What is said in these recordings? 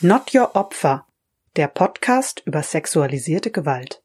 Not Your Opfer, der Podcast über sexualisierte Gewalt.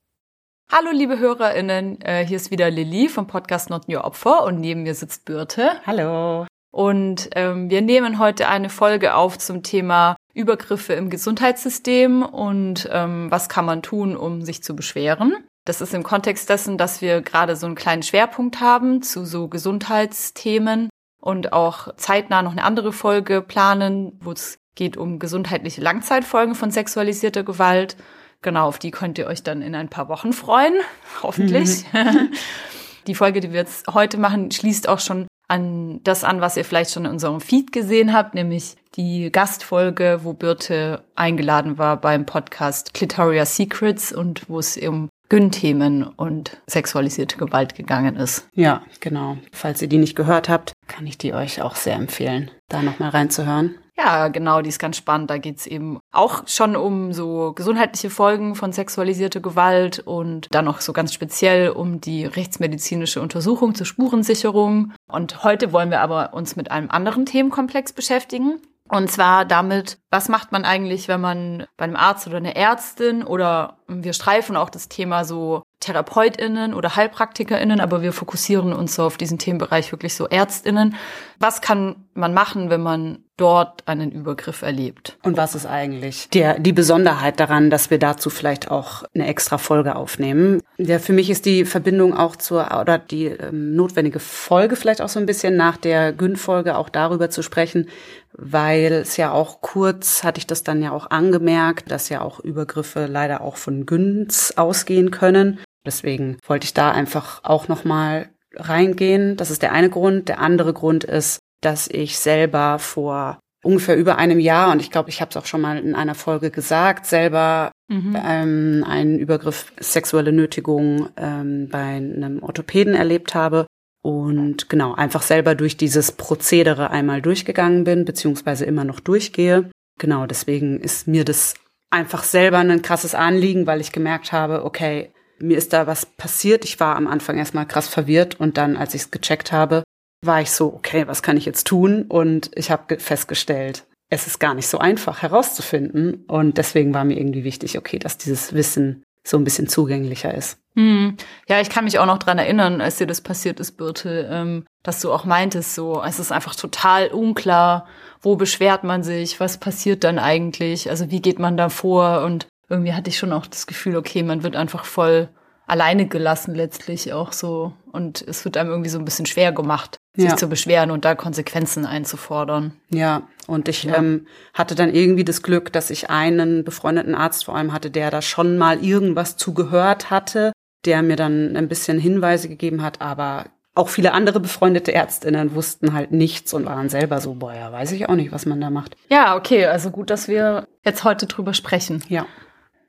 Hallo liebe HörerInnen, äh, hier ist wieder Lilly vom Podcast Not Your Opfer und neben mir sitzt Birte. Hallo. Und ähm, wir nehmen heute eine Folge auf zum Thema Übergriffe im Gesundheitssystem und ähm, was kann man tun, um sich zu beschweren. Das ist im Kontext dessen, dass wir gerade so einen kleinen Schwerpunkt haben zu so Gesundheitsthemen und auch zeitnah noch eine andere Folge planen, wo es geht um gesundheitliche Langzeitfolgen von sexualisierter Gewalt. Genau, auf die könnt ihr euch dann in ein paar Wochen freuen, hoffentlich. Mhm. die Folge, die wir jetzt heute machen, schließt auch schon an das an, was ihr vielleicht schon in unserem Feed gesehen habt, nämlich die Gastfolge, wo Birte eingeladen war beim Podcast Clitoria Secrets und wo es um Gyn-Themen und sexualisierte Gewalt gegangen ist. Ja, genau. Falls ihr die nicht gehört habt, kann ich die euch auch sehr empfehlen, da nochmal reinzuhören. Ja, genau, die ist ganz spannend. Da geht's eben auch schon um so gesundheitliche Folgen von sexualisierter Gewalt und dann noch so ganz speziell um die rechtsmedizinische Untersuchung zur Spurensicherung. Und heute wollen wir aber uns mit einem anderen Themenkomplex beschäftigen. Und zwar damit, was macht man eigentlich, wenn man bei einem Arzt oder einer Ärztin oder wir streifen auch das Thema so TherapeutInnen oder HeilpraktikerInnen, aber wir fokussieren uns so auf diesen Themenbereich wirklich so ÄrztInnen. Was kann man machen, wenn man dort einen Übergriff erlebt? Und was ist eigentlich der, die Besonderheit daran, dass wir dazu vielleicht auch eine extra Folge aufnehmen? Ja, für mich ist die Verbindung auch zur, oder die ähm, notwendige Folge vielleicht auch so ein bisschen nach der Gün-Folge auch darüber zu sprechen, weil es ja auch kurz, hatte ich das dann ja auch angemerkt, dass ja auch Übergriffe leider auch von Güns ausgehen können. Deswegen wollte ich da einfach auch nochmal reingehen. Das ist der eine Grund. Der andere Grund ist, dass ich selber vor ungefähr über einem Jahr, und ich glaube, ich habe es auch schon mal in einer Folge gesagt, selber mhm. ähm, einen Übergriff sexuelle Nötigung ähm, bei einem Orthopäden erlebt habe und genau einfach selber durch dieses Prozedere einmal durchgegangen bin, beziehungsweise immer noch durchgehe. Genau, deswegen ist mir das einfach selber ein krasses Anliegen, weil ich gemerkt habe, okay, mir ist da was passiert. Ich war am Anfang erstmal krass verwirrt und dann, als ich es gecheckt habe, war ich so, okay, was kann ich jetzt tun? Und ich habe festgestellt, es ist gar nicht so einfach herauszufinden. Und deswegen war mir irgendwie wichtig, okay, dass dieses Wissen so ein bisschen zugänglicher ist. Hm. Ja, ich kann mich auch noch dran erinnern, als dir das passiert ist, Birte, ähm, dass du auch meintest, so, es ist einfach total unklar, wo beschwert man sich, was passiert dann eigentlich, also wie geht man da vor und irgendwie hatte ich schon auch das Gefühl, okay, man wird einfach voll alleine gelassen letztlich auch so. Und es wird einem irgendwie so ein bisschen schwer gemacht, sich ja. zu beschweren und da Konsequenzen einzufordern. Ja, und ich ja. ähm, hatte dann irgendwie das Glück, dass ich einen befreundeten Arzt vor allem hatte, der da schon mal irgendwas zugehört hatte, der mir dann ein bisschen Hinweise gegeben hat, aber auch viele andere befreundete Ärztinnen wussten halt nichts und waren selber so, boah, ja, weiß ich auch nicht, was man da macht. Ja, okay, also gut, dass wir jetzt heute drüber sprechen. Ja.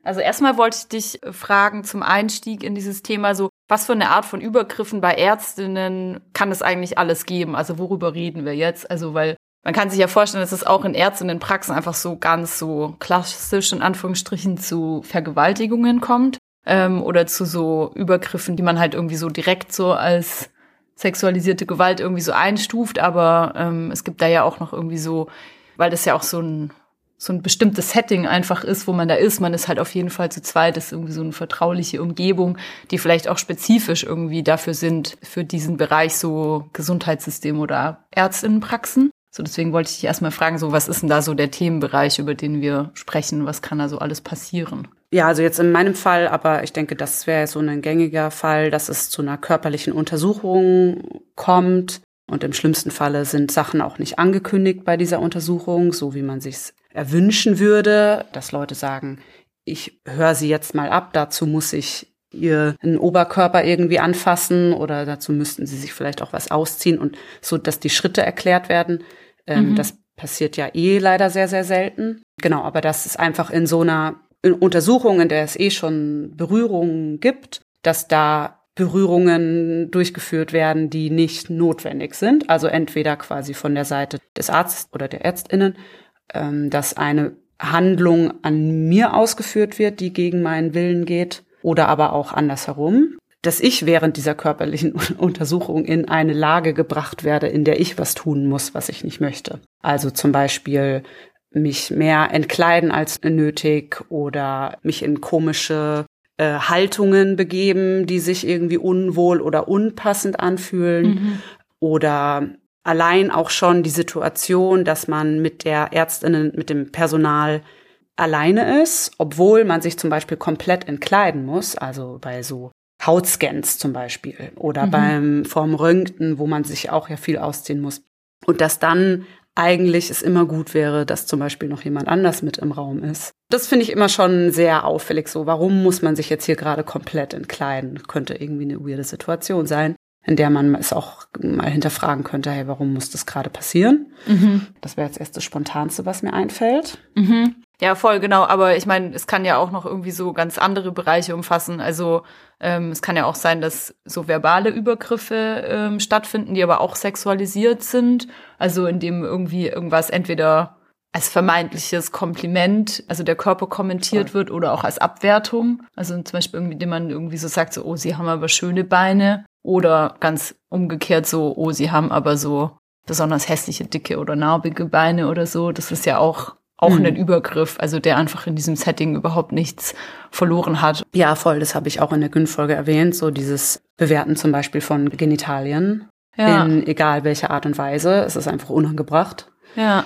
Also erstmal wollte ich dich fragen zum Einstieg in dieses Thema so, was für eine Art von Übergriffen bei Ärztinnen kann es eigentlich alles geben? Also worüber reden wir jetzt? Also weil man kann sich ja vorstellen, dass es auch in Ärztinnenpraxen einfach so ganz so klassisch in Anführungsstrichen zu Vergewaltigungen kommt ähm, oder zu so Übergriffen, die man halt irgendwie so direkt so als sexualisierte Gewalt irgendwie so einstuft. Aber ähm, es gibt da ja auch noch irgendwie so, weil das ja auch so ein so ein bestimmtes Setting einfach ist, wo man da ist. Man ist halt auf jeden Fall zu zweit, das ist irgendwie so eine vertrauliche Umgebung, die vielleicht auch spezifisch irgendwie dafür sind, für diesen Bereich so Gesundheitssystem oder Ärztinnenpraxen. So, deswegen wollte ich dich erstmal fragen, so, was ist denn da so der Themenbereich, über den wir sprechen? Was kann da so alles passieren? Ja, also jetzt in meinem Fall, aber ich denke, das wäre so ein gängiger Fall, dass es zu einer körperlichen Untersuchung kommt. Und im schlimmsten Falle sind Sachen auch nicht angekündigt bei dieser Untersuchung, so wie man sich's erwünschen würde, dass Leute sagen, ich höre sie jetzt mal ab, dazu muss ich ihr einen Oberkörper irgendwie anfassen oder dazu müssten sie sich vielleicht auch was ausziehen und so, dass die Schritte erklärt werden. Ähm, mhm. Das passiert ja eh leider sehr, sehr selten. Genau, aber das ist einfach in so einer Untersuchung, in der es eh schon Berührungen gibt, dass da Berührungen durchgeführt werden, die nicht notwendig sind. Also entweder quasi von der Seite des Arztes oder der Ärztinnen ähm, dass eine Handlung an mir ausgeführt wird, die gegen meinen Willen geht, oder aber auch andersherum, dass ich während dieser körperlichen Untersuchung in eine Lage gebracht werde, in der ich was tun muss, was ich nicht möchte. Also zum Beispiel mich mehr entkleiden als nötig oder mich in komische äh, Haltungen begeben, die sich irgendwie unwohl oder unpassend anfühlen mhm. oder allein auch schon die Situation, dass man mit der Ärztinnen, mit dem Personal alleine ist, obwohl man sich zum Beispiel komplett entkleiden muss, also bei so Hautscans zum Beispiel oder mhm. beim vorm Röntgen, wo man sich auch ja viel ausziehen muss. Und dass dann eigentlich es immer gut wäre, dass zum Beispiel noch jemand anders mit im Raum ist. Das finde ich immer schon sehr auffällig so. Warum muss man sich jetzt hier gerade komplett entkleiden? Könnte irgendwie eine weirde Situation sein in der man es auch mal hinterfragen könnte, hey, warum muss das gerade passieren? Mhm. Das wäre jetzt erst das Spontanste, was mir einfällt. Mhm. Ja, voll, genau. Aber ich meine, es kann ja auch noch irgendwie so ganz andere Bereiche umfassen. Also ähm, es kann ja auch sein, dass so verbale Übergriffe ähm, stattfinden, die aber auch sexualisiert sind. Also indem irgendwie irgendwas entweder als vermeintliches Kompliment, also der Körper kommentiert wird oder auch als Abwertung. Also zum Beispiel irgendwie, indem man irgendwie so sagt, so, oh, sie haben aber schöne Beine. Oder ganz umgekehrt so, oh, sie haben aber so besonders hässliche, dicke oder narbige Beine oder so. Das ist ja auch auch mhm. ein Übergriff, also der einfach in diesem Setting überhaupt nichts verloren hat. Ja, voll, das habe ich auch in der Gün-Folge erwähnt, so dieses Bewerten zum Beispiel von Genitalien ja. in egal welcher Art und Weise. Es ist einfach unangebracht. Ja.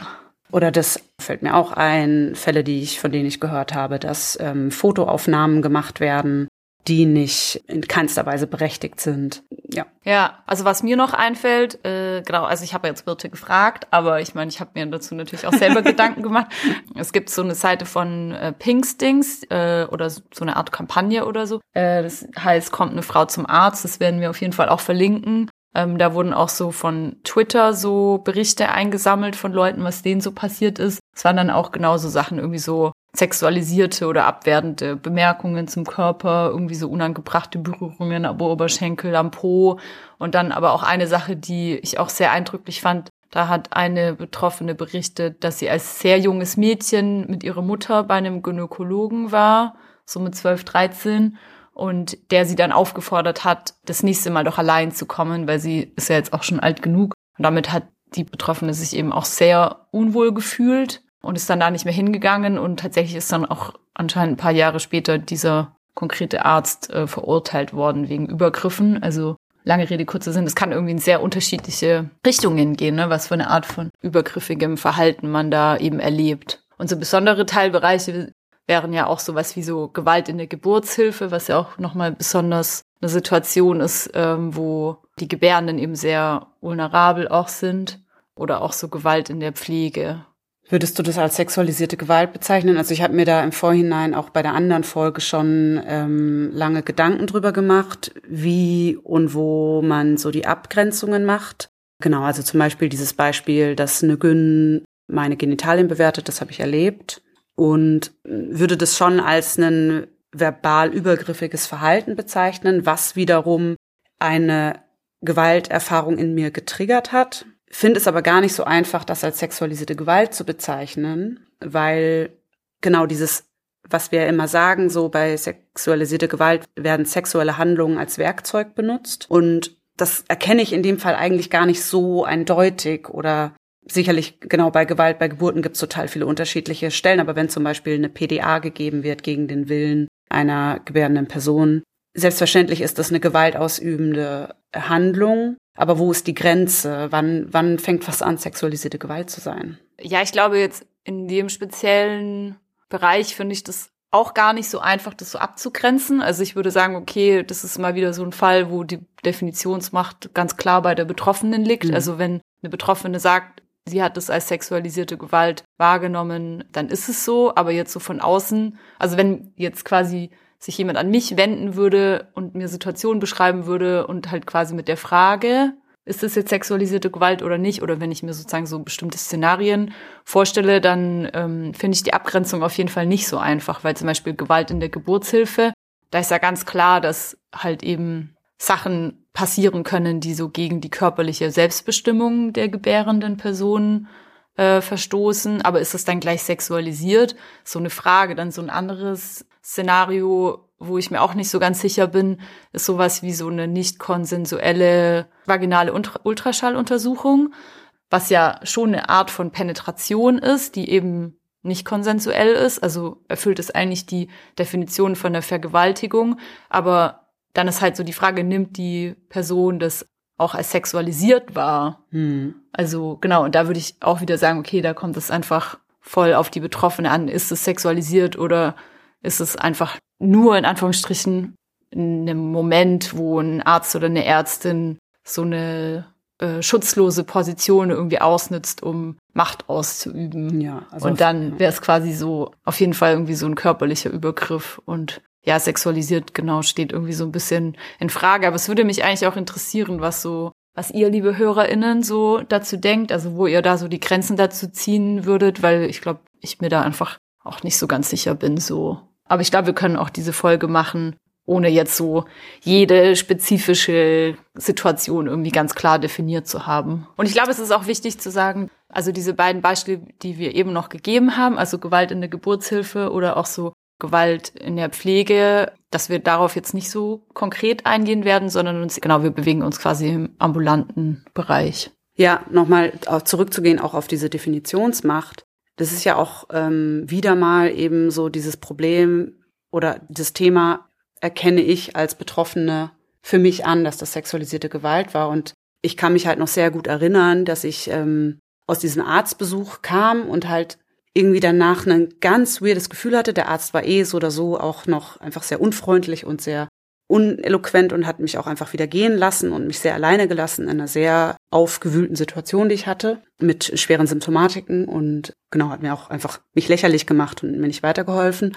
Oder das fällt mir auch ein, Fälle, die ich, von denen ich gehört habe, dass ähm, Fotoaufnahmen gemacht werden die nicht in keinster Weise berechtigt sind. Ja. Ja, also was mir noch einfällt, äh, genau, also ich habe jetzt Birte gefragt, aber ich meine, ich habe mir dazu natürlich auch selber Gedanken gemacht. Es gibt so eine Seite von äh, Pinkstings äh, oder so eine Art Kampagne oder so. Äh, das heißt, kommt eine Frau zum Arzt, das werden wir auf jeden Fall auch verlinken. Ähm, da wurden auch so von Twitter so Berichte eingesammelt von Leuten, was denen so passiert ist. Es waren dann auch genauso Sachen, irgendwie so sexualisierte oder abwertende Bemerkungen zum Körper, irgendwie so unangebrachte Berührungen am Oberschenkel, am Po. Und dann aber auch eine Sache, die ich auch sehr eindrücklich fand. Da hat eine Betroffene berichtet, dass sie als sehr junges Mädchen mit ihrer Mutter bei einem Gynäkologen war, so mit 12, 13 und der sie dann aufgefordert hat, das nächste Mal doch allein zu kommen, weil sie ist ja jetzt auch schon alt genug. Und damit hat die Betroffene sich eben auch sehr unwohl gefühlt und ist dann da nicht mehr hingegangen und tatsächlich ist dann auch anscheinend ein paar Jahre später dieser konkrete Arzt äh, verurteilt worden wegen Übergriffen. Also lange Rede, kurzer Sinn, es kann irgendwie in sehr unterschiedliche Richtungen gehen, ne? was für eine Art von übergriffigem Verhalten man da eben erlebt. Und so besondere Teilbereiche wären ja auch sowas wie so Gewalt in der Geburtshilfe, was ja auch nochmal besonders eine Situation ist, ähm, wo die Gebärenden eben sehr vulnerabel auch sind. Oder auch so Gewalt in der Pflege, Würdest du das als sexualisierte Gewalt bezeichnen? Also ich habe mir da im Vorhinein auch bei der anderen Folge schon ähm, lange Gedanken drüber gemacht, wie und wo man so die Abgrenzungen macht. Genau, also zum Beispiel dieses Beispiel, dass eine Gyn meine Genitalien bewertet, das habe ich erlebt und würde das schon als ein verbal übergriffiges Verhalten bezeichnen, was wiederum eine Gewalterfahrung in mir getriggert hat. Finde es aber gar nicht so einfach, das als sexualisierte Gewalt zu bezeichnen, weil genau dieses, was wir immer sagen, so bei sexualisierter Gewalt werden sexuelle Handlungen als Werkzeug benutzt. Und das erkenne ich in dem Fall eigentlich gar nicht so eindeutig oder sicherlich genau bei Gewalt, bei Geburten gibt es total viele unterschiedliche Stellen, aber wenn zum Beispiel eine PDA gegeben wird gegen den Willen einer gebärenden Person, selbstverständlich ist das eine gewaltausübende Handlung aber wo ist die Grenze? Wann, wann fängt was an, sexualisierte Gewalt zu sein? Ja, ich glaube jetzt in dem speziellen Bereich finde ich das auch gar nicht so einfach, das so abzugrenzen. Also ich würde sagen, okay, das ist mal wieder so ein Fall, wo die Definitionsmacht ganz klar bei der Betroffenen liegt. Mhm. Also wenn eine Betroffene sagt, sie hat es als sexualisierte Gewalt wahrgenommen, dann ist es so. Aber jetzt so von außen, also wenn jetzt quasi sich jemand an mich wenden würde und mir Situationen beschreiben würde und halt quasi mit der Frage, ist das jetzt sexualisierte Gewalt oder nicht? Oder wenn ich mir sozusagen so bestimmte Szenarien vorstelle, dann ähm, finde ich die Abgrenzung auf jeden Fall nicht so einfach, weil zum Beispiel Gewalt in der Geburtshilfe, da ist ja ganz klar, dass halt eben Sachen passieren können, die so gegen die körperliche Selbstbestimmung der gebärenden Personen äh, verstoßen. Aber ist das dann gleich sexualisiert? So eine Frage. Dann so ein anderes Szenario, wo ich mir auch nicht so ganz sicher bin, ist sowas wie so eine nicht konsensuelle vaginale Ultraschalluntersuchung, was ja schon eine Art von Penetration ist, die eben nicht konsensuell ist. Also erfüllt es eigentlich die Definition von der Vergewaltigung. Aber dann ist halt so die Frage, nimmt die Person das auch als sexualisiert wahr? Hm. Also genau, und da würde ich auch wieder sagen, okay, da kommt es einfach voll auf die Betroffene an. Ist es sexualisiert oder ist es einfach nur in Anführungsstrichen in einem Moment, wo ein Arzt oder eine Ärztin so eine äh, schutzlose Position irgendwie ausnutzt, um Macht auszuüben. Ja, also und dann wäre es quasi so auf jeden Fall irgendwie so ein körperlicher Übergriff und ja, sexualisiert genau steht irgendwie so ein bisschen in Frage. Aber es würde mich eigentlich auch interessieren, was so, was ihr, liebe HörerInnen, so dazu denkt, also wo ihr da so die Grenzen dazu ziehen würdet, weil ich glaube, ich mir da einfach auch nicht so ganz sicher bin, so. Aber ich glaube, wir können auch diese Folge machen, ohne jetzt so jede spezifische Situation irgendwie ganz klar definiert zu haben. Und ich glaube, es ist auch wichtig zu sagen, also diese beiden Beispiele, die wir eben noch gegeben haben, also Gewalt in der Geburtshilfe oder auch so Gewalt in der Pflege, dass wir darauf jetzt nicht so konkret eingehen werden, sondern uns, genau, wir bewegen uns quasi im ambulanten Bereich. Ja, nochmal zurückzugehen auch auf diese Definitionsmacht. Das ist ja auch ähm, wieder mal eben so dieses Problem oder das Thema, erkenne ich als Betroffene für mich an, dass das sexualisierte Gewalt war. Und ich kann mich halt noch sehr gut erinnern, dass ich ähm, aus diesem Arztbesuch kam und halt irgendwie danach ein ganz weirdes Gefühl hatte. Der Arzt war eh so oder so auch noch einfach sehr unfreundlich und sehr uneloquent und hat mich auch einfach wieder gehen lassen und mich sehr alleine gelassen in einer sehr aufgewühlten Situation, die ich hatte, mit schweren Symptomatiken und genau, hat mir auch einfach mich lächerlich gemacht und mir nicht weitergeholfen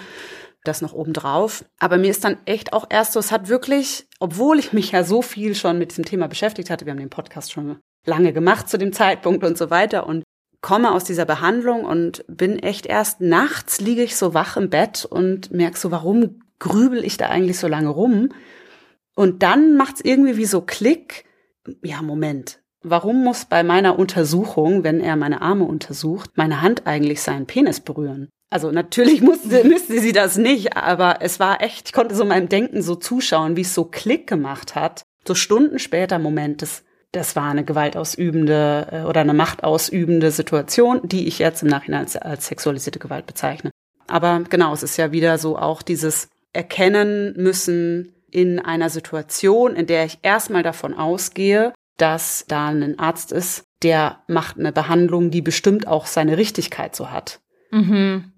das noch obendrauf. Aber mir ist dann echt auch erst so, es hat wirklich, obwohl ich mich ja so viel schon mit diesem Thema beschäftigt hatte, wir haben den Podcast schon lange gemacht zu dem Zeitpunkt und so weiter und komme aus dieser Behandlung und bin echt erst nachts liege ich so wach im Bett und merke so, warum grübel ich da eigentlich so lange rum? Und dann macht's irgendwie wie so Klick. Ja, Moment. Warum muss bei meiner Untersuchung, wenn er meine Arme untersucht, meine Hand eigentlich seinen Penis berühren? Also natürlich musste, müsste sie das nicht, aber es war echt, ich konnte so meinem Denken so zuschauen, wie es so Klick gemacht hat. So Stunden später, Moment, das, das war eine gewaltausübende äh, oder eine machtausübende Situation, die ich jetzt im Nachhinein als, als sexualisierte Gewalt bezeichne. Aber genau, es ist ja wieder so auch dieses Erkennen müssen in einer Situation, in der ich erstmal davon ausgehe, dass da ein Arzt ist, der macht eine Behandlung, die bestimmt auch seine Richtigkeit so hat. Mhm.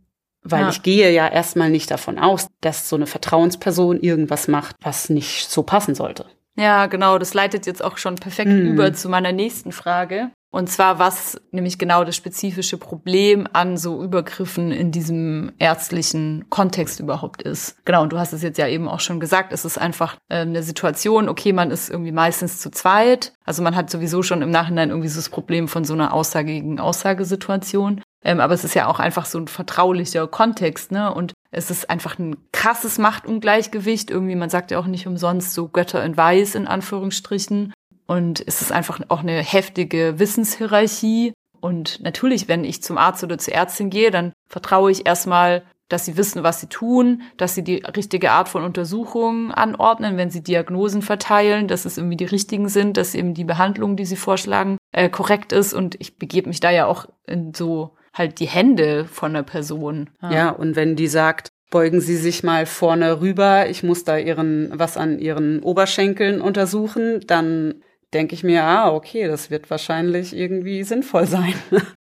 Weil ja. ich gehe ja erstmal nicht davon aus, dass so eine Vertrauensperson irgendwas macht, was nicht so passen sollte. Ja, genau. Das leitet jetzt auch schon perfekt mhm. über zu meiner nächsten Frage. Und zwar, was nämlich genau das spezifische Problem an so Übergriffen in diesem ärztlichen Kontext überhaupt ist. Genau, und du hast es jetzt ja eben auch schon gesagt, es ist einfach äh, eine Situation, okay, man ist irgendwie meistens zu zweit. Also man hat sowieso schon im Nachhinein irgendwie so das Problem von so einer Aussage gegen Aussagesituation. Ähm, aber es ist ja auch einfach so ein vertraulicher Kontext, ne? Und es ist einfach ein krasses Machtungleichgewicht. Irgendwie, man sagt ja auch nicht umsonst so Götter in Weiß in Anführungsstrichen. Und es ist einfach auch eine heftige Wissenshierarchie. Und natürlich, wenn ich zum Arzt oder zur Ärztin gehe, dann vertraue ich erstmal, dass sie wissen, was sie tun, dass sie die richtige Art von Untersuchungen anordnen, wenn sie Diagnosen verteilen, dass es irgendwie die richtigen sind, dass eben die Behandlung, die sie vorschlagen, äh, korrekt ist. Und ich begebe mich da ja auch in so halt die Hände von der Person. Ja. ja, und wenn die sagt, beugen Sie sich mal vorne rüber, ich muss da ihren, was an ihren Oberschenkeln untersuchen, dann denke ich mir, ah, okay, das wird wahrscheinlich irgendwie sinnvoll sein.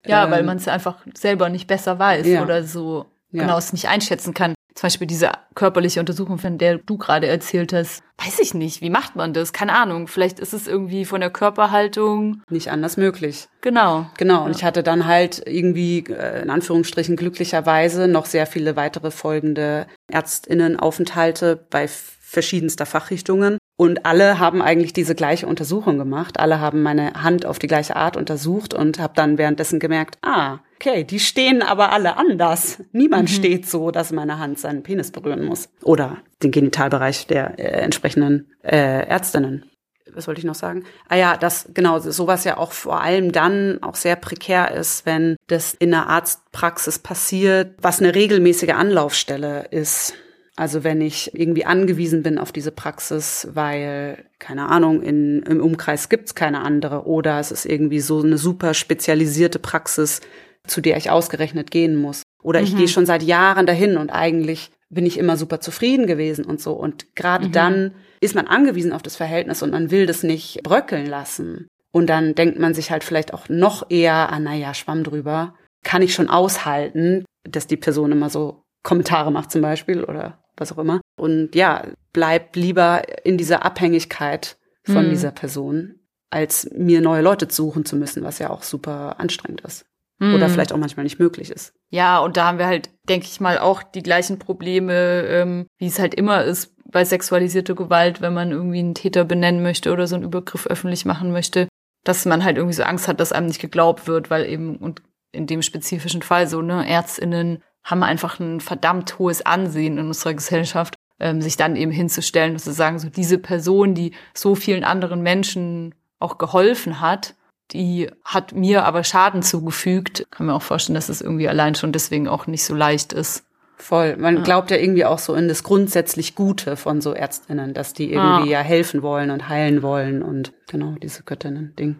Ja, ähm, weil man es einfach selber nicht besser weiß ja. oder so ja. genau es nicht einschätzen kann zum Beispiel diese körperliche Untersuchung, von der du gerade erzählt hast, weiß ich nicht, wie macht man das? Keine Ahnung. Vielleicht ist es irgendwie von der Körperhaltung nicht anders möglich. Genau. Genau. Und ja. ich hatte dann halt irgendwie, äh, in Anführungsstrichen glücklicherweise, noch sehr viele weitere folgende Ärztinnenaufenthalte bei verschiedenster Fachrichtungen. Und alle haben eigentlich diese gleiche Untersuchung gemacht. Alle haben meine Hand auf die gleiche Art untersucht und habe dann währenddessen gemerkt, ah, okay, die stehen aber alle anders. Niemand mhm. steht so, dass meine Hand seinen Penis berühren muss. Oder den Genitalbereich der äh, entsprechenden äh, Ärztinnen. Was wollte ich noch sagen? Ah ja, das genau, sowas ja auch vor allem dann auch sehr prekär ist, wenn das in der Arztpraxis passiert, was eine regelmäßige Anlaufstelle ist also wenn ich irgendwie angewiesen bin auf diese Praxis, weil, keine Ahnung, in, im Umkreis gibt's keine andere oder es ist irgendwie so eine super spezialisierte Praxis, zu der ich ausgerechnet gehen muss. Oder ich mhm. gehe schon seit Jahren dahin und eigentlich bin ich immer super zufrieden gewesen und so. Und gerade mhm. dann ist man angewiesen auf das Verhältnis und man will das nicht bröckeln lassen. Und dann denkt man sich halt vielleicht auch noch eher, ah, naja, schwamm drüber. Kann ich schon aushalten, dass die Person immer so Kommentare macht zum Beispiel oder was auch immer. Und ja, bleib lieber in dieser Abhängigkeit von mhm. dieser Person, als mir neue Leute suchen zu müssen, was ja auch super anstrengend ist. Mhm. Oder vielleicht auch manchmal nicht möglich ist. Ja, und da haben wir halt, denke ich mal, auch die gleichen Probleme, ähm, wie es halt immer ist bei sexualisierter Gewalt, wenn man irgendwie einen Täter benennen möchte oder so einen Übergriff öffentlich machen möchte, dass man halt irgendwie so Angst hat, dass einem nicht geglaubt wird, weil eben, und in dem spezifischen Fall so, ne, ÄrztInnen haben einfach ein verdammt hohes Ansehen in unserer Gesellschaft, ähm, sich dann eben hinzustellen und zu sagen, so diese Person, die so vielen anderen Menschen auch geholfen hat, die hat mir aber Schaden zugefügt. Kann mir auch vorstellen, dass es irgendwie allein schon deswegen auch nicht so leicht ist. Voll. Man ja. glaubt ja irgendwie auch so in das grundsätzlich Gute von so Ärztinnen, dass die irgendwie ah. ja helfen wollen und heilen wollen und genau diese Göttinnen-Ding.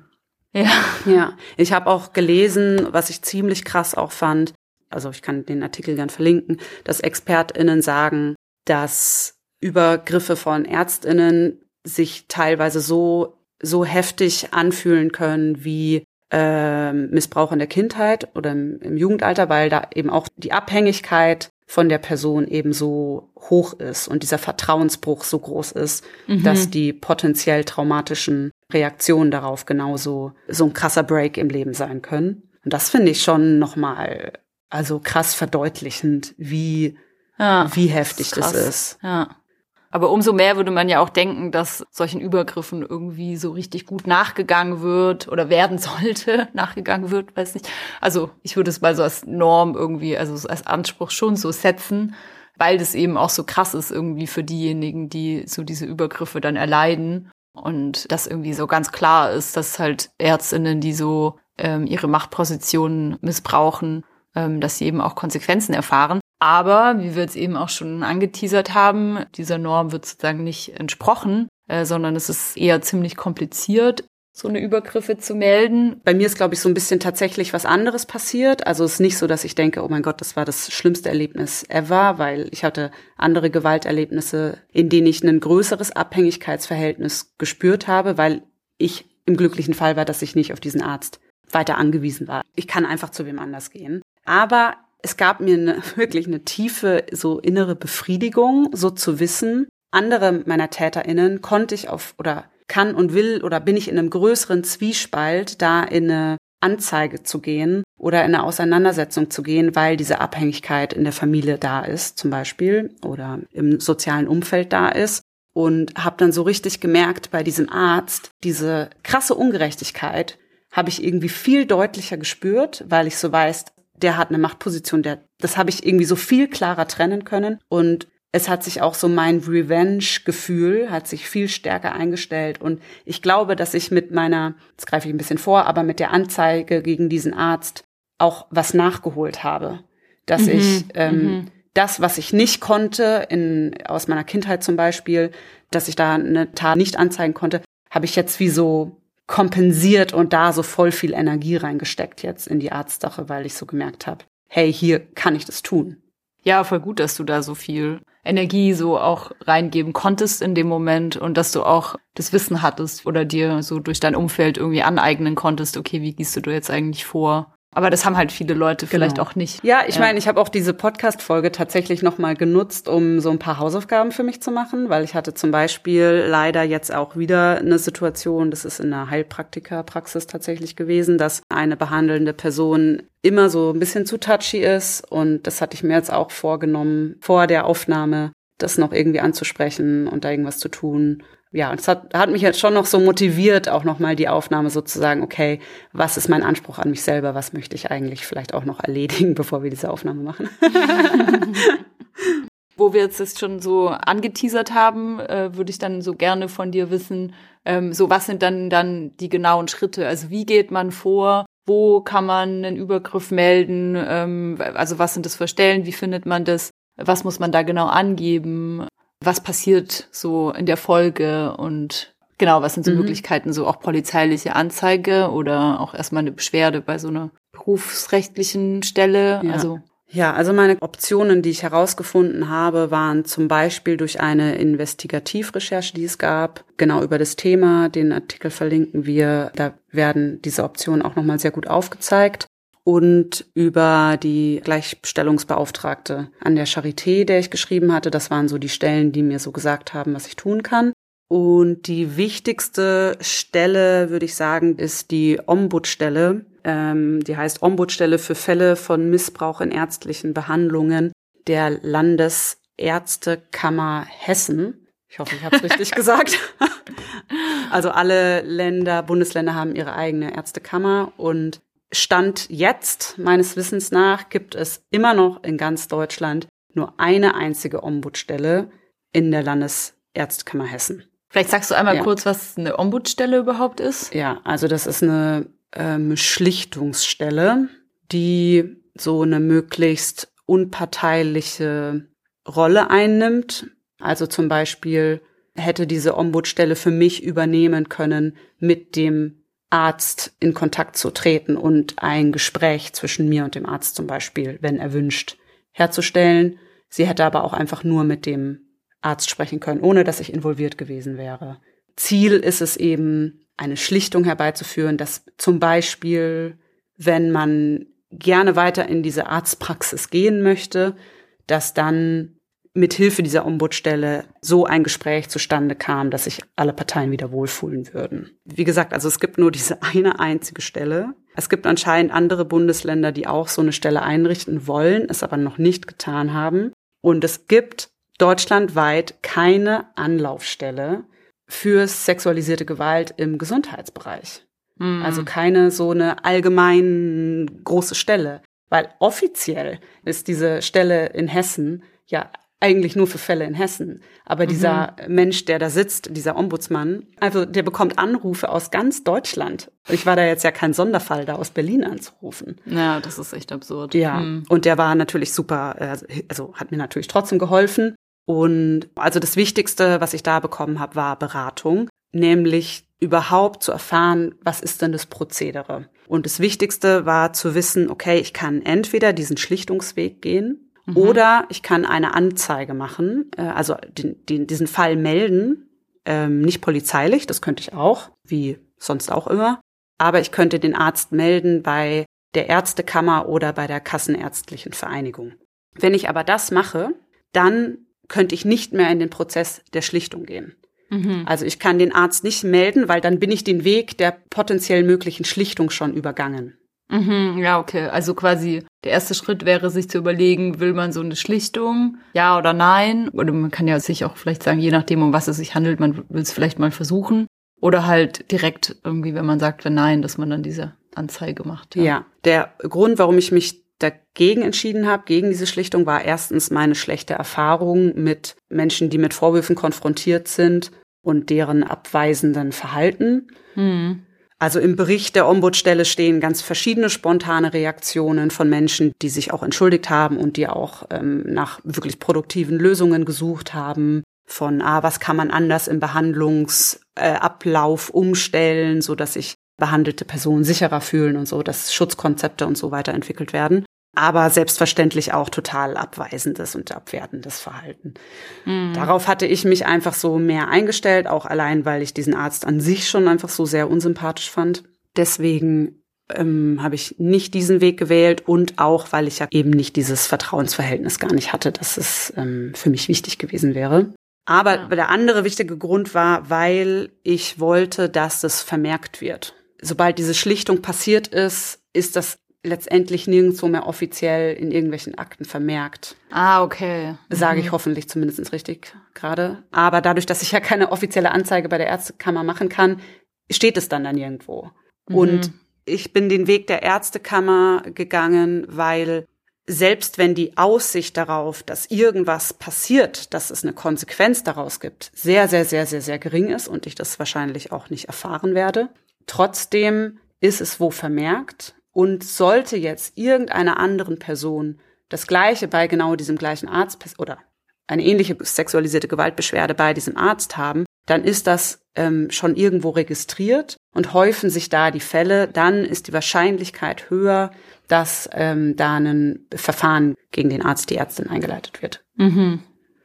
Ja. Ja. Ich habe auch gelesen, was ich ziemlich krass auch fand. Also ich kann den Artikel gern verlinken, dass ExpertInnen sagen, dass Übergriffe von ÄrztInnen sich teilweise so so heftig anfühlen können wie äh, Missbrauch in der Kindheit oder im, im Jugendalter, weil da eben auch die Abhängigkeit von der Person eben so hoch ist und dieser Vertrauensbruch so groß ist, mhm. dass die potenziell traumatischen Reaktionen darauf genauso so ein krasser Break im Leben sein können. Und das finde ich schon nochmal, also krass verdeutlichend, wie, ja, wie heftig das, das ist. Ja. Aber umso mehr würde man ja auch denken, dass solchen Übergriffen irgendwie so richtig gut nachgegangen wird oder werden sollte, nachgegangen wird, weiß nicht. Also ich würde es mal so als Norm irgendwie, also als Anspruch schon so setzen, weil das eben auch so krass ist irgendwie für diejenigen, die so diese Übergriffe dann erleiden. Und das irgendwie so ganz klar ist, dass halt Ärztinnen, die so ähm, ihre Machtpositionen missbrauchen, dass sie eben auch Konsequenzen erfahren. Aber, wie wir jetzt eben auch schon angeteasert haben, dieser Norm wird sozusagen nicht entsprochen, äh, sondern es ist eher ziemlich kompliziert, so eine Übergriffe zu melden. Bei mir ist, glaube ich, so ein bisschen tatsächlich was anderes passiert. Also es ist nicht so, dass ich denke, oh mein Gott, das war das schlimmste Erlebnis ever, weil ich hatte andere Gewalterlebnisse, in denen ich ein größeres Abhängigkeitsverhältnis gespürt habe, weil ich im glücklichen Fall war, dass ich nicht auf diesen Arzt weiter angewiesen war. Ich kann einfach zu wem anders gehen. Aber es gab mir eine, wirklich eine tiefe, so innere Befriedigung, so zu wissen, andere meiner TäterInnen konnte ich auf oder kann und will oder bin ich in einem größeren Zwiespalt, da in eine Anzeige zu gehen oder in eine Auseinandersetzung zu gehen, weil diese Abhängigkeit in der Familie da ist, zum Beispiel, oder im sozialen Umfeld da ist. Und habe dann so richtig gemerkt bei diesem Arzt, diese krasse Ungerechtigkeit habe ich irgendwie viel deutlicher gespürt, weil ich so weiß, der hat eine Machtposition, der, das habe ich irgendwie so viel klarer trennen können. Und es hat sich auch so mein Revenge-Gefühl hat sich viel stärker eingestellt. Und ich glaube, dass ich mit meiner, jetzt greife ich ein bisschen vor, aber mit der Anzeige gegen diesen Arzt auch was nachgeholt habe. Dass mhm, ich ähm, mhm. das, was ich nicht konnte, in, aus meiner Kindheit zum Beispiel, dass ich da eine Tat nicht anzeigen konnte, habe ich jetzt wie so kompensiert und da so voll viel Energie reingesteckt jetzt in die Arztsache, weil ich so gemerkt habe, hey, hier kann ich das tun. Ja, voll gut, dass du da so viel Energie so auch reingeben konntest in dem Moment und dass du auch das Wissen hattest oder dir so durch dein Umfeld irgendwie aneignen konntest, okay, wie gehst du jetzt eigentlich vor? Aber das haben halt viele Leute vielleicht genau. auch nicht. Ja, ich ja. meine, ich habe auch diese Podcast-Folge tatsächlich nochmal genutzt, um so ein paar Hausaufgaben für mich zu machen, weil ich hatte zum Beispiel leider jetzt auch wieder eine Situation, das ist in einer Heilpraktikerpraxis tatsächlich gewesen, dass eine behandelnde Person immer so ein bisschen zu touchy ist und das hatte ich mir jetzt auch vorgenommen, vor der Aufnahme das noch irgendwie anzusprechen und da irgendwas zu tun ja, es hat, hat mich jetzt schon noch so motiviert, auch nochmal die Aufnahme sozusagen, okay, was ist mein Anspruch an mich selber, was möchte ich eigentlich vielleicht auch noch erledigen, bevor wir diese Aufnahme machen. Wo wir jetzt das schon so angeteasert haben, äh, würde ich dann so gerne von dir wissen, ähm, so was sind dann dann die genauen Schritte? Also wie geht man vor? Wo kann man einen Übergriff melden? Ähm, also was sind das für Stellen? Wie findet man das? Was muss man da genau angeben? Was passiert so in der Folge und genau, was sind so mhm. Möglichkeiten, so auch polizeiliche Anzeige oder auch erstmal eine Beschwerde bei so einer berufsrechtlichen Stelle. Ja. Also Ja, also meine Optionen, die ich herausgefunden habe, waren zum Beispiel durch eine Investigativrecherche, die es gab, genau über das Thema. Den Artikel verlinken wir. Da werden diese Optionen auch nochmal sehr gut aufgezeigt. Und über die Gleichstellungsbeauftragte an der Charité, der ich geschrieben hatte. Das waren so die Stellen, die mir so gesagt haben, was ich tun kann. Und die wichtigste Stelle, würde ich sagen, ist die Ombudsstelle. Ähm, die heißt Ombudsstelle für Fälle von Missbrauch in ärztlichen Behandlungen der Landesärztekammer Hessen. Ich hoffe, ich habe es richtig gesagt. Also alle Länder, Bundesländer haben ihre eigene Ärztekammer und Stand jetzt, meines Wissens nach, gibt es immer noch in ganz Deutschland nur eine einzige Ombudsstelle in der Landesärztekammer Hessen. Vielleicht sagst du einmal ja. kurz, was eine Ombudsstelle überhaupt ist. Ja, also das ist eine ähm, Schlichtungsstelle, die so eine möglichst unparteiliche Rolle einnimmt. Also zum Beispiel hätte diese Ombudsstelle für mich übernehmen können, mit dem Arzt in Kontakt zu treten und ein Gespräch zwischen mir und dem Arzt zum Beispiel, wenn erwünscht, herzustellen. Sie hätte aber auch einfach nur mit dem Arzt sprechen können, ohne dass ich involviert gewesen wäre. Ziel ist es eben, eine Schlichtung herbeizuführen, dass zum Beispiel, wenn man gerne weiter in diese Arztpraxis gehen möchte, dass dann mit Hilfe dieser Ombudsstelle so ein Gespräch zustande kam, dass sich alle Parteien wieder wohlfühlen würden. Wie gesagt, also es gibt nur diese eine einzige Stelle. Es gibt anscheinend andere Bundesländer, die auch so eine Stelle einrichten wollen, es aber noch nicht getan haben. Und es gibt deutschlandweit keine Anlaufstelle für sexualisierte Gewalt im Gesundheitsbereich. Mhm. Also keine so eine allgemein große Stelle. Weil offiziell ist diese Stelle in Hessen ja eigentlich nur für Fälle in Hessen. Aber mhm. dieser Mensch, der da sitzt, dieser Ombudsmann, also der bekommt Anrufe aus ganz Deutschland. Ich war da jetzt ja kein Sonderfall, da aus Berlin anzurufen. Ja, das ist echt absurd. Ja, mhm. und der war natürlich super, äh, also hat mir natürlich trotzdem geholfen. Und also das Wichtigste, was ich da bekommen habe, war Beratung, nämlich überhaupt zu erfahren, was ist denn das Prozedere. Und das Wichtigste war zu wissen, okay, ich kann entweder diesen Schlichtungsweg gehen mhm. oder ich kann eine Anzeige machen, äh, also den, den, diesen Fall melden, ähm, nicht polizeilich, das könnte ich auch, wie sonst auch immer, aber ich könnte den Arzt melden bei der Ärztekammer oder bei der Kassenärztlichen Vereinigung. Wenn ich aber das mache, dann könnte ich nicht mehr in den Prozess der Schlichtung gehen. Mhm. Also ich kann den Arzt nicht melden, weil dann bin ich den Weg der potenziell möglichen Schlichtung schon übergangen. Mhm, ja, okay. Also quasi der erste Schritt wäre, sich zu überlegen, will man so eine Schlichtung, ja oder nein? Oder man kann ja sich auch vielleicht sagen, je nachdem, um was es sich handelt, man will es vielleicht mal versuchen. Oder halt direkt irgendwie, wenn man sagt, wenn nein, dass man dann diese Anzeige macht. Ja. ja, der Grund, warum ich mich dagegen entschieden habe, gegen diese Schlichtung, war erstens meine schlechte Erfahrung mit Menschen, die mit Vorwürfen konfrontiert sind und deren abweisenden Verhalten. Mhm. Also im Bericht der Ombudsstelle stehen ganz verschiedene spontane Reaktionen von Menschen, die sich auch entschuldigt haben und die auch ähm, nach wirklich produktiven Lösungen gesucht haben. Von, ah, was kann man anders im Behandlungsablauf äh, umstellen, so dass sich behandelte Personen sicherer fühlen und so, dass Schutzkonzepte und so weiter entwickelt werden aber selbstverständlich auch total abweisendes und abwertendes Verhalten. Mhm. Darauf hatte ich mich einfach so mehr eingestellt, auch allein, weil ich diesen Arzt an sich schon einfach so sehr unsympathisch fand. Deswegen ähm, habe ich nicht diesen Weg gewählt und auch, weil ich ja eben nicht dieses Vertrauensverhältnis gar nicht hatte, dass es ähm, für mich wichtig gewesen wäre. Aber ja. der andere wichtige Grund war, weil ich wollte, dass es vermerkt wird. Sobald diese Schlichtung passiert ist, ist das letztendlich nirgendwo mehr offiziell in irgendwelchen Akten vermerkt. Ah, okay. Sage ich mhm. hoffentlich zumindest richtig gerade. Aber dadurch, dass ich ja keine offizielle Anzeige bei der Ärztekammer machen kann, steht es dann dann irgendwo. Mhm. Und ich bin den Weg der Ärztekammer gegangen, weil selbst wenn die Aussicht darauf, dass irgendwas passiert, dass es eine Konsequenz daraus gibt, sehr, sehr, sehr, sehr, sehr gering ist und ich das wahrscheinlich auch nicht erfahren werde, trotzdem ist es wo vermerkt und sollte jetzt irgendeiner anderen Person das Gleiche bei genau diesem gleichen Arzt oder eine ähnliche sexualisierte Gewaltbeschwerde bei diesem Arzt haben, dann ist das ähm, schon irgendwo registriert und häufen sich da die Fälle, dann ist die Wahrscheinlichkeit höher, dass ähm, da ein Verfahren gegen den Arzt, die Ärztin eingeleitet wird. Mhm.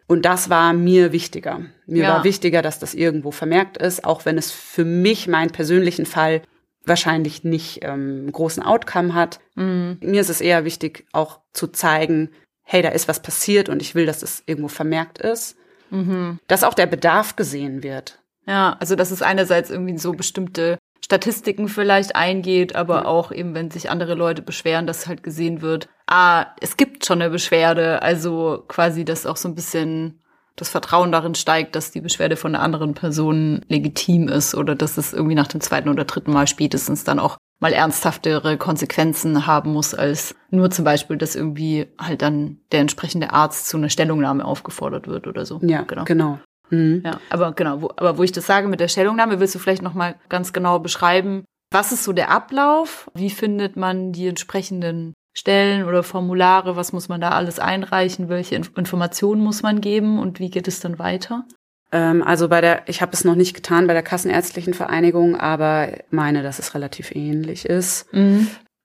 Und das war mir wichtiger. Mir Ja. war wichtiger, dass das irgendwo vermerkt ist, auch wenn es für mich, meinen persönlichen Fall, wahrscheinlich nicht ähm, großen Outcome hat. Mhm. Mir ist es eher wichtig, auch zu zeigen, hey, da ist was passiert und ich will, dass es irgendwo vermerkt ist. Mhm. Dass auch der Bedarf gesehen wird. Ja, also dass es einerseits irgendwie so bestimmte Statistiken vielleicht eingeht, aber Ja. auch eben, wenn sich andere Leute beschweren, dass halt gesehen wird, ah, es gibt schon eine Beschwerde, also quasi, dass auch so ein bisschen das Vertrauen darin steigt, dass die Beschwerde von einer anderen Person legitim ist oder dass es irgendwie nach dem zweiten oder dritten Mal spätestens dann auch mal ernsthaftere Konsequenzen haben muss, als nur zum Beispiel, dass irgendwie halt dann der entsprechende Arzt zu einer Stellungnahme aufgefordert wird oder so. Ja, genau. Mhm. Ja, aber genau, wo, aber wo ich das sage mit der Stellungnahme, willst du vielleicht noch mal ganz genau beschreiben, was ist so der Ablauf? Wie findet man die entsprechenden Stellen oder Formulare? Was muss man da alles einreichen? Welche Inf Informationen muss man geben und wie geht es dann weiter? Ähm, also bei der, ich habe es noch nicht getan bei der Kassenärztlichen Vereinigung, aber meine, dass es relativ ähnlich ist.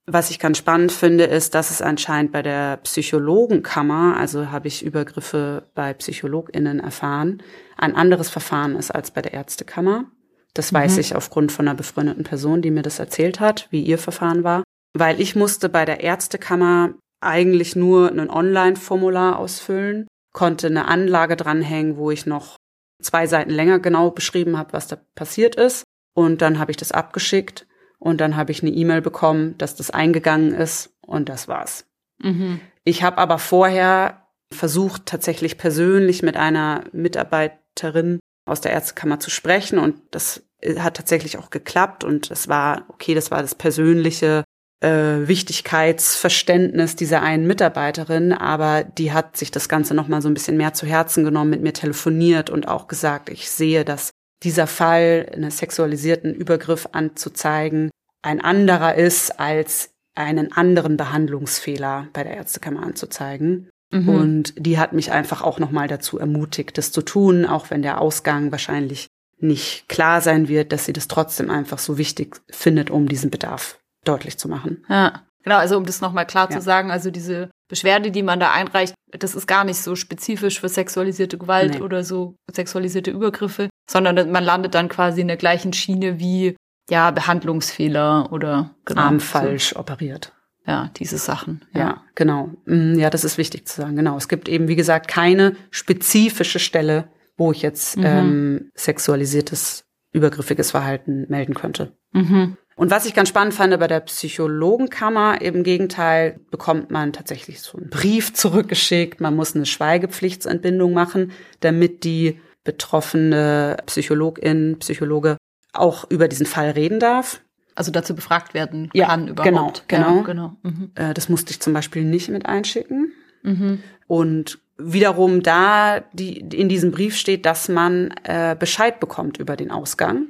Was ich ganz spannend finde, ist, dass es anscheinend bei der Psychologenkammer, also habe ich Übergriffe bei PsychologInnen erfahren, ein anderes Verfahren ist als bei der Ärztekammer. Das weiß Mhm. ich aufgrund von einer befreundeten Person, die mir das erzählt hat, wie ihr Verfahren war. Weil ich musste bei der Ärztekammer eigentlich nur ein Online-Formular ausfüllen, konnte eine Anlage dranhängen, wo ich noch zwei Seiten länger genau beschrieben habe, was da passiert ist. Und dann habe ich das abgeschickt und dann habe ich eine E-Mail bekommen, dass das eingegangen ist und das war's. Mhm. Ich habe aber vorher versucht, tatsächlich persönlich mit einer Mitarbeiterin aus der Ärztekammer zu sprechen und das hat tatsächlich auch geklappt und es war, okay, das war das persönliche äh, Wichtigkeitsverständnis dieser einen Mitarbeiterin, aber die hat sich das Ganze nochmal so ein bisschen mehr zu Herzen genommen, mit mir telefoniert und auch gesagt, ich sehe, dass dieser Fall, einen sexualisierten Übergriff anzuzeigen, ein anderer ist, als einen anderen Behandlungsfehler bei der Ärztekammer anzuzeigen. Mhm. Und die hat mich einfach auch nochmal dazu ermutigt, das zu tun, auch wenn der Ausgang wahrscheinlich nicht klar sein wird, dass sie das trotzdem einfach so wichtig findet, um diesen Bedarf deutlich zu machen. Ja, genau, also um das nochmal klar Ja. zu sagen, also diese Beschwerde, die man da einreicht, das ist gar nicht so spezifisch für sexualisierte Gewalt Nee. oder so sexualisierte Übergriffe, sondern man landet dann quasi in der gleichen Schiene wie ja, Behandlungsfehler oder genau, Arm so, falsch operiert. ja, diese Sachen. Ja, genau. Mm, Ja, das ist wichtig zu sagen. Genau. Es gibt eben, wie gesagt, keine spezifische Stelle, wo ich jetzt Mhm. ähm, sexualisiertes, übergriffiges Verhalten melden könnte. Mhm. Und was ich ganz spannend fand bei der Psychologenkammer, im Gegenteil, bekommt man tatsächlich so einen Brief zurückgeschickt. Man muss eine Schweigepflichtsentbindung machen, damit die betroffene Psychologin, Psychologe auch über diesen Fall reden darf. Also dazu befragt werden Ja, kann überhaupt. genau, genau. Ja, genau. Mhm. Äh, Das musste ich zum Beispiel nicht mit einschicken. Mhm. Und wiederum da die, in diesem Brief steht, dass man äh, Bescheid bekommt über den Ausgang,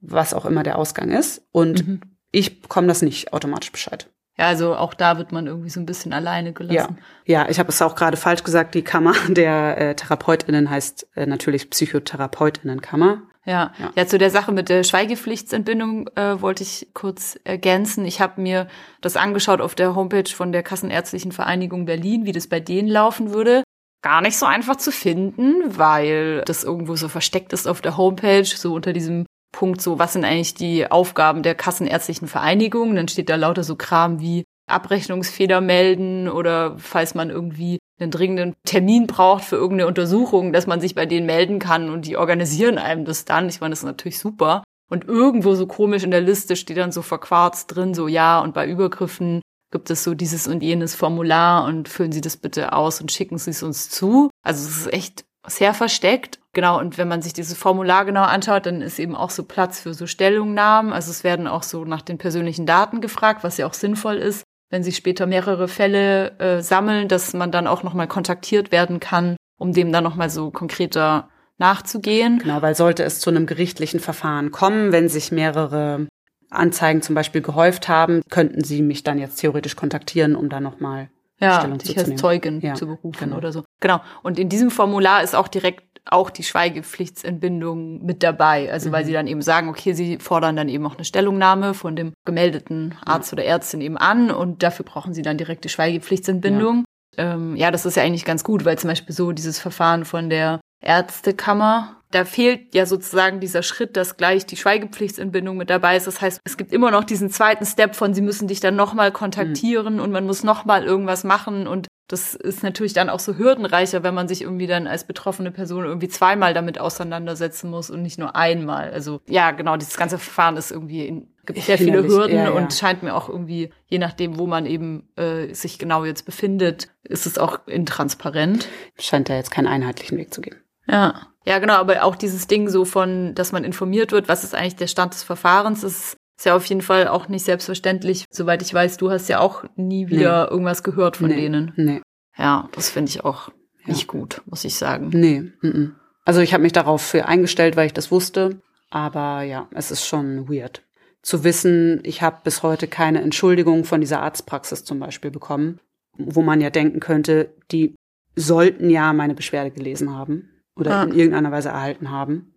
was auch immer der Ausgang ist. Und Mhm. ich bekomme das nicht automatisch Bescheid. Ja, also auch da wird man irgendwie so ein bisschen alleine Ja, gelassen. ja, ich habe es auch gerade falsch gesagt. Die Kammer der äh, Therapeutinnen heißt äh, natürlich Psychotherapeutinnenkammer. Ja. Ja. ja, zu der Sache mit der Schweigepflichtsentbindung äh, wollte ich kurz ergänzen. Ich habe mir das angeschaut auf der Homepage von der Kassenärztlichen Vereinigung Berlin, wie das bei denen laufen würde. Gar nicht so einfach zu finden, weil das irgendwo so versteckt ist auf der Homepage, so unter diesem Punkt so, was sind eigentlich die Aufgaben der Kassenärztlichen Vereinigung? Dann steht da lauter so Kram wie Abrechnungsfehler melden oder falls man irgendwie einen dringenden Termin braucht für irgendeine Untersuchung, dass man sich bei denen melden kann und die organisieren einem das dann. Ich meine, das ist natürlich super. Und irgendwo so komisch in der Liste steht dann so verquarzt drin, so ja, und bei Übergriffen gibt es so dieses und jenes Formular und füllen Sie das bitte aus und schicken Sie es uns zu. Also es ist echt sehr versteckt. Genau, und wenn man sich dieses Formular genau anschaut, dann ist eben auch so Platz für so Stellungnahmen. Also es werden auch so nach den persönlichen Daten gefragt, was ja auch sinnvoll ist, wenn sich später mehrere Fälle äh, sammeln, dass man dann auch nochmal kontaktiert werden kann, um dem dann nochmal so konkreter nachzugehen. Genau, weil sollte es zu einem gerichtlichen Verfahren kommen, wenn sich mehrere Anzeigen zum Beispiel gehäuft haben, könnten Sie mich dann jetzt theoretisch kontaktieren, um da nochmal ja, dich als Zeugin ja, zu berufen genau. oder so. Genau. Und in diesem Formular ist auch direkt auch die Schweigepflichtsentbindung mit dabei. Also mhm. weil sie dann eben sagen, okay, sie fordern dann eben auch eine Stellungnahme von dem gemeldeten Arzt ja. oder Ärztin eben an und dafür brauchen sie dann direkt die Schweigepflichtsentbindung. Ja. Ähm, ja, das ist ja eigentlich ganz gut, weil zum Beispiel so dieses Verfahren von der Ärztekammer, da fehlt ja sozusagen dieser Schritt, dass gleich die Schweigepflichtsentbindung mit dabei ist. Das heißt, es gibt immer noch diesen zweiten Step von, sie müssen dich dann nochmal kontaktieren mhm. und man muss nochmal irgendwas machen und das ist natürlich dann auch so hürdenreicher, wenn man sich irgendwie dann als betroffene Person irgendwie zweimal damit auseinandersetzen muss und nicht nur einmal. Also ja, genau, dieses ganze Verfahren ist irgendwie in, gibt sehr viele Hürden ja, ja. und scheint mir auch irgendwie, je nachdem, wo man eben äh, sich genau jetzt befindet, ist es auch intransparent. Scheint da jetzt keinen einheitlichen Weg zu geben. Ja. Ja, genau, aber auch dieses Ding so von, dass man informiert wird, was ist eigentlich der Stand des Verfahrens, ist ist ja auf jeden Fall auch nicht selbstverständlich. Soweit ich weiß, du hast ja auch nie wieder nee. irgendwas gehört von nee. denen. Nee. Ja, das finde ich auch ja. nicht gut, muss ich sagen. Nee. M Also ich habe mich darauf für eingestellt, weil ich das wusste. Aber ja, es ist schon weird. Zu wissen, ich habe bis heute keine Entschuldigung von dieser Arztpraxis zum Beispiel bekommen, wo man ja denken könnte, die sollten ja meine Beschwerde gelesen haben oder ah. in irgendeiner Weise erhalten haben.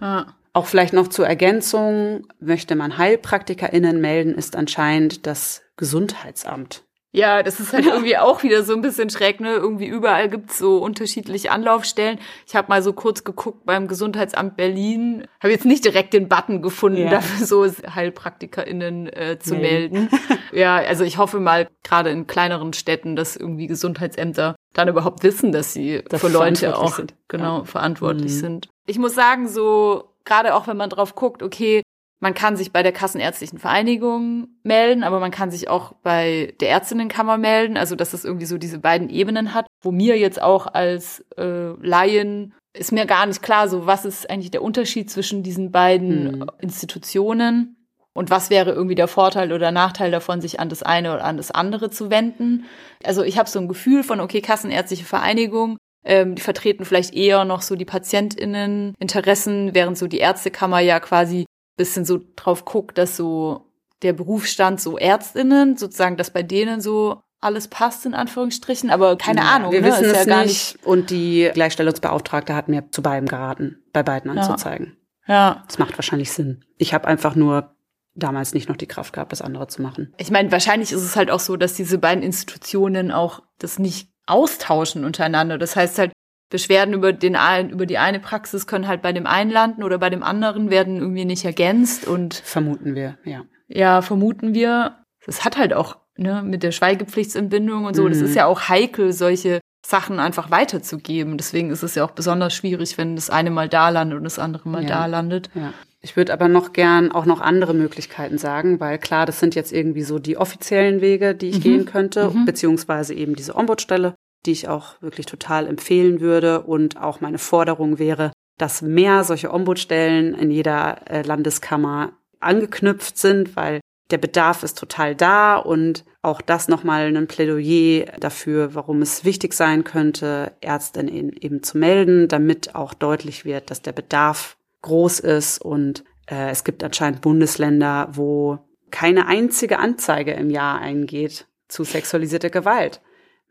Ah. Auch vielleicht noch zur Ergänzung, möchte man HeilpraktikerInnen melden, ist anscheinend das Gesundheitsamt. Ja, das ist halt irgendwie auch wieder so ein bisschen schräg, ne? Irgendwie überall gibt's so unterschiedliche Anlaufstellen. Ich habe mal so kurz geguckt beim Gesundheitsamt Berlin, habe jetzt nicht direkt den Button gefunden, ja. dafür so HeilpraktikerInnen äh, zu melden. ja, also ich hoffe mal, gerade in kleineren Städten, dass irgendwie Gesundheitsämter dann überhaupt wissen, dass sie das für Leute auch sind. genau ja. verantwortlich mhm. sind. Ich muss sagen, so gerade auch wenn man drauf guckt, okay, man kann sich bei der Kassenärztlichen Vereinigung melden, aber man kann sich auch bei der Ärztinnenkammer melden, also dass es irgendwie so diese beiden Ebenen hat, wo mir jetzt auch als äh, Laien ist mir gar nicht klar, so was ist eigentlich der Unterschied zwischen diesen beiden hm. Institutionen und was wäre irgendwie der Vorteil oder Nachteil davon, sich an das eine oder an das andere zu wenden. Also ich habe so ein Gefühl von, okay, Kassenärztliche Vereinigung, ähm, die vertreten vielleicht eher noch so die PatientInnen Interessen, während so die Ärztekammer ja quasi bisschen so drauf guckt, dass so der Berufsstand so Ärztinnen, sozusagen, dass bei denen so alles passt, in Anführungsstrichen, aber keine ja, Ahnung. Wir ne? wissen ist es ja nicht. Und die Gleichstellungsbeauftragte hat mir zu beidem geraten, bei beiden anzuzeigen. Ja. ja. Das macht wahrscheinlich Sinn. Ich habe einfach nur damals nicht noch die Kraft gehabt, das andere zu machen. Ich meine, wahrscheinlich ist es halt auch so, dass diese beiden Institutionen auch das nicht austauschen untereinander. Das heißt halt, Beschwerden über den über die eine Praxis können halt bei dem einen landen oder bei dem anderen werden irgendwie nicht ergänzt und vermuten wir, ja. Ja, vermuten wir. Das hat halt auch ne mit der Schweigepflichtsentbindung und so, mhm. das ist ja auch heikel solche Sachen einfach weiterzugeben. Deswegen ist es ja auch besonders schwierig, wenn das eine mal da landet und das andere mal ja. da landet. Ja. Ich würde aber noch gern auch noch andere Möglichkeiten sagen, weil klar, das sind jetzt irgendwie so die offiziellen Wege, die ich mhm. gehen könnte, mhm. beziehungsweise eben diese Ombudsstelle, die ich auch wirklich total empfehlen würde. Und auch meine Forderung wäre, dass mehr solche Ombudsstellen in jeder äh, Landeskammer angeknüpft sind, weil der Bedarf ist total da und auch das nochmal ein Plädoyer dafür, warum es wichtig sein könnte, Ärztinnen eben zu melden, damit auch deutlich wird, dass der Bedarf groß ist und äh, es gibt anscheinend Bundesländer, wo keine einzige Anzeige im Jahr eingeht zu sexualisierter Gewalt.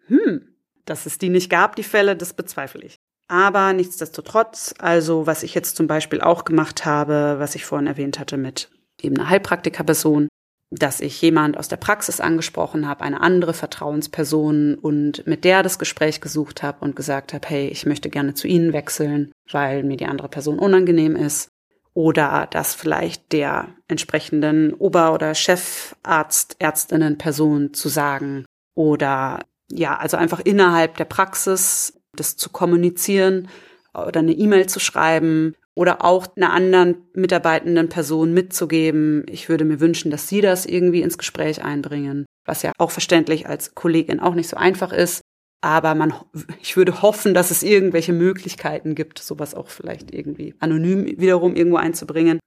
Hm, dass es die nicht gab, die Fälle, das bezweifle ich. Aber nichtsdestotrotz, also was ich jetzt zum Beispiel auch gemacht habe, was ich vorhin erwähnt hatte mit eben einer Heilpraktikerperson, dass ich jemand aus der Praxis angesprochen habe, eine andere Vertrauensperson und mit der das Gespräch gesucht habe und gesagt habe, hey, ich möchte gerne zu Ihnen wechseln, weil mir die andere Person unangenehm ist. Oder dass vielleicht der entsprechenden Ober- oder Chefarzt, Ärztinnen Person zu sagen oder ja, also einfach innerhalb der Praxis das zu kommunizieren oder eine E-Mail zu schreiben oder auch einer anderen mitarbeitenden Person mitzugeben, ich würde mir wünschen, dass Sie das irgendwie ins Gespräch einbringen, was ja auch verständlich als Kollegin auch nicht so einfach ist. Aber man, ich würde hoffen, dass es irgendwelche Möglichkeiten gibt, sowas auch vielleicht irgendwie anonym wiederum irgendwo einzubringen.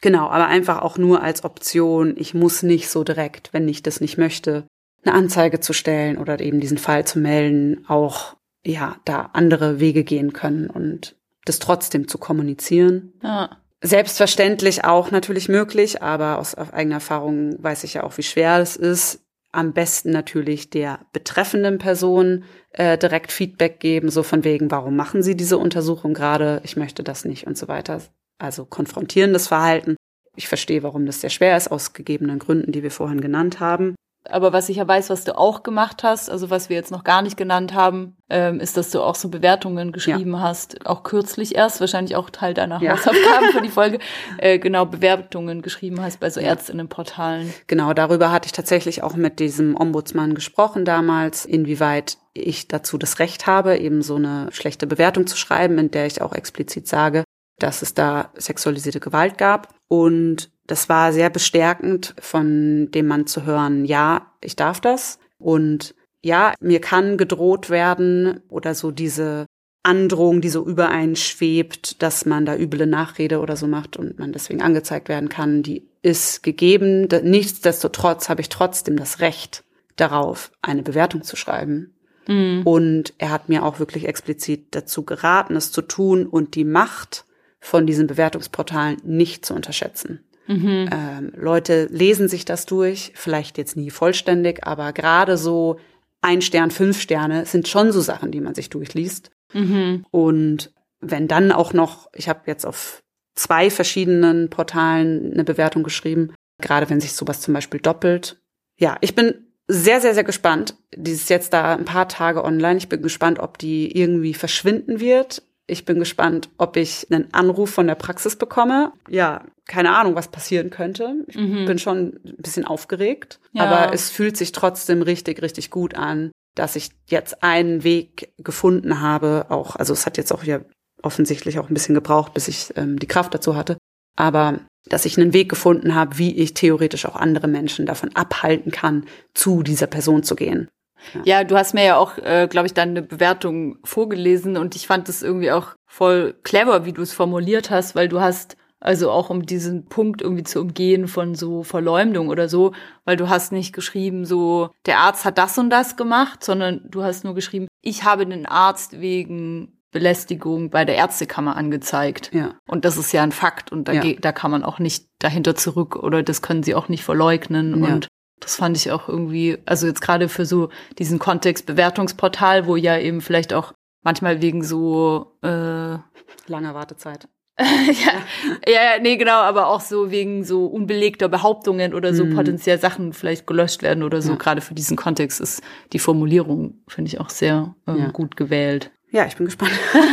Genau, aber einfach auch nur als Option. Ich muss nicht so direkt, wenn ich das nicht möchte, eine Anzeige zu stellen oder eben diesen Fall zu melden, auch ja, da andere Wege gehen können und das trotzdem zu kommunizieren. Ja. Selbstverständlich auch natürlich möglich, aber aus eigener Erfahrung weiß ich ja auch, wie schwer es ist. am besten natürlich der betreffenden Person äh, direkt Feedback geben, so von wegen, warum machen Sie diese Untersuchung gerade? Ich möchte das nicht und so weiter. Also konfrontierendes Verhalten. Ich verstehe, warum das sehr schwer ist, aus gegebenen Gründen, die wir vorhin genannt haben. Aber was ich ja weiß, was du auch gemacht hast, also was wir jetzt noch gar nicht genannt haben, ähm, ist, dass du auch so Bewertungen geschrieben ja. hast, auch kürzlich erst, wahrscheinlich auch Teil deiner ja. Hausaufgaben für die Folge, äh, genau Bewertungen geschrieben hast bei so. Ärztinnenportalen. Genau, darüber hatte ich tatsächlich auch mit diesem Ombudsmann gesprochen damals, inwieweit ich dazu das Recht habe, eben so eine schlechte Bewertung zu schreiben, in der ich auch explizit sage, dass es da sexualisierte Gewalt gab. Und das war sehr bestärkend von dem Mann zu hören, ja, ich darf das. Und ja, mir kann gedroht werden oder so diese Androhung, die so übereinschwebt, dass man da üble Nachrede oder so macht und man deswegen angezeigt werden kann, die ist gegeben. Nichtsdestotrotz habe ich trotzdem das Recht darauf, eine Bewertung zu schreiben. Mhm. Und er hat mir auch wirklich explizit dazu geraten, es zu tun und die Macht von diesen Bewertungsportalen nicht zu unterschätzen. Mhm. Ähm, Leute lesen sich das durch, vielleicht jetzt nie vollständig, aber gerade so ein Stern, fünf Sterne sind schon so Sachen, die man sich durchliest. Mhm. Und wenn dann auch noch, ich habe jetzt auf zwei verschiedenen Portalen eine Bewertung geschrieben, gerade wenn sich sowas zum Beispiel doppelt. Ja, ich bin sehr, sehr, sehr gespannt. Die ist jetzt da ein paar Tage online. Ich bin gespannt, ob die irgendwie verschwinden wird. Ich bin gespannt, ob ich einen Anruf von der Praxis bekomme. Ja, keine Ahnung, was passieren könnte. Ich mhm. bin schon ein bisschen aufgeregt, ja. aber es fühlt sich trotzdem richtig, richtig gut an, dass ich jetzt einen Weg gefunden habe. Auch, also es hat jetzt auch ja offensichtlich auch ein bisschen gebraucht, bis ich ähm, die Kraft dazu hatte. Aber dass ich einen Weg gefunden habe, wie ich theoretisch auch andere Menschen davon abhalten kann, zu dieser Person zu gehen. Ja, ja du hast mir ja auch, äh, glaube ich, deine Bewertung vorgelesen und ich fand es irgendwie auch voll clever, wie du es formuliert hast, weil du hast also auch um diesen Punkt irgendwie zu umgehen von so Verleumdung oder so, weil du hast nicht geschrieben, so der Arzt hat das und das gemacht, sondern du hast nur geschrieben, ich habe den Arzt wegen Belästigung bei der Ärztekammer angezeigt. Ja. Und das ist ja ein Fakt und da, ja. da kann man auch nicht dahinter zurück oder das können sie auch nicht verleugnen. Ja. Und das fand ich auch irgendwie, also jetzt gerade für so diesen Kontext Bewertungsportal, wo ja eben vielleicht auch manchmal wegen so äh, langer Wartezeit. ja, ja, nee, genau, aber auch so wegen so unbelegter Behauptungen oder so mhm. potenziell Sachen vielleicht gelöscht werden oder so. Ja. Gerade für diesen Kontext ist die Formulierung, finde ich, auch sehr ähm, ja. gut gewählt. Ja, ich bin gespannt.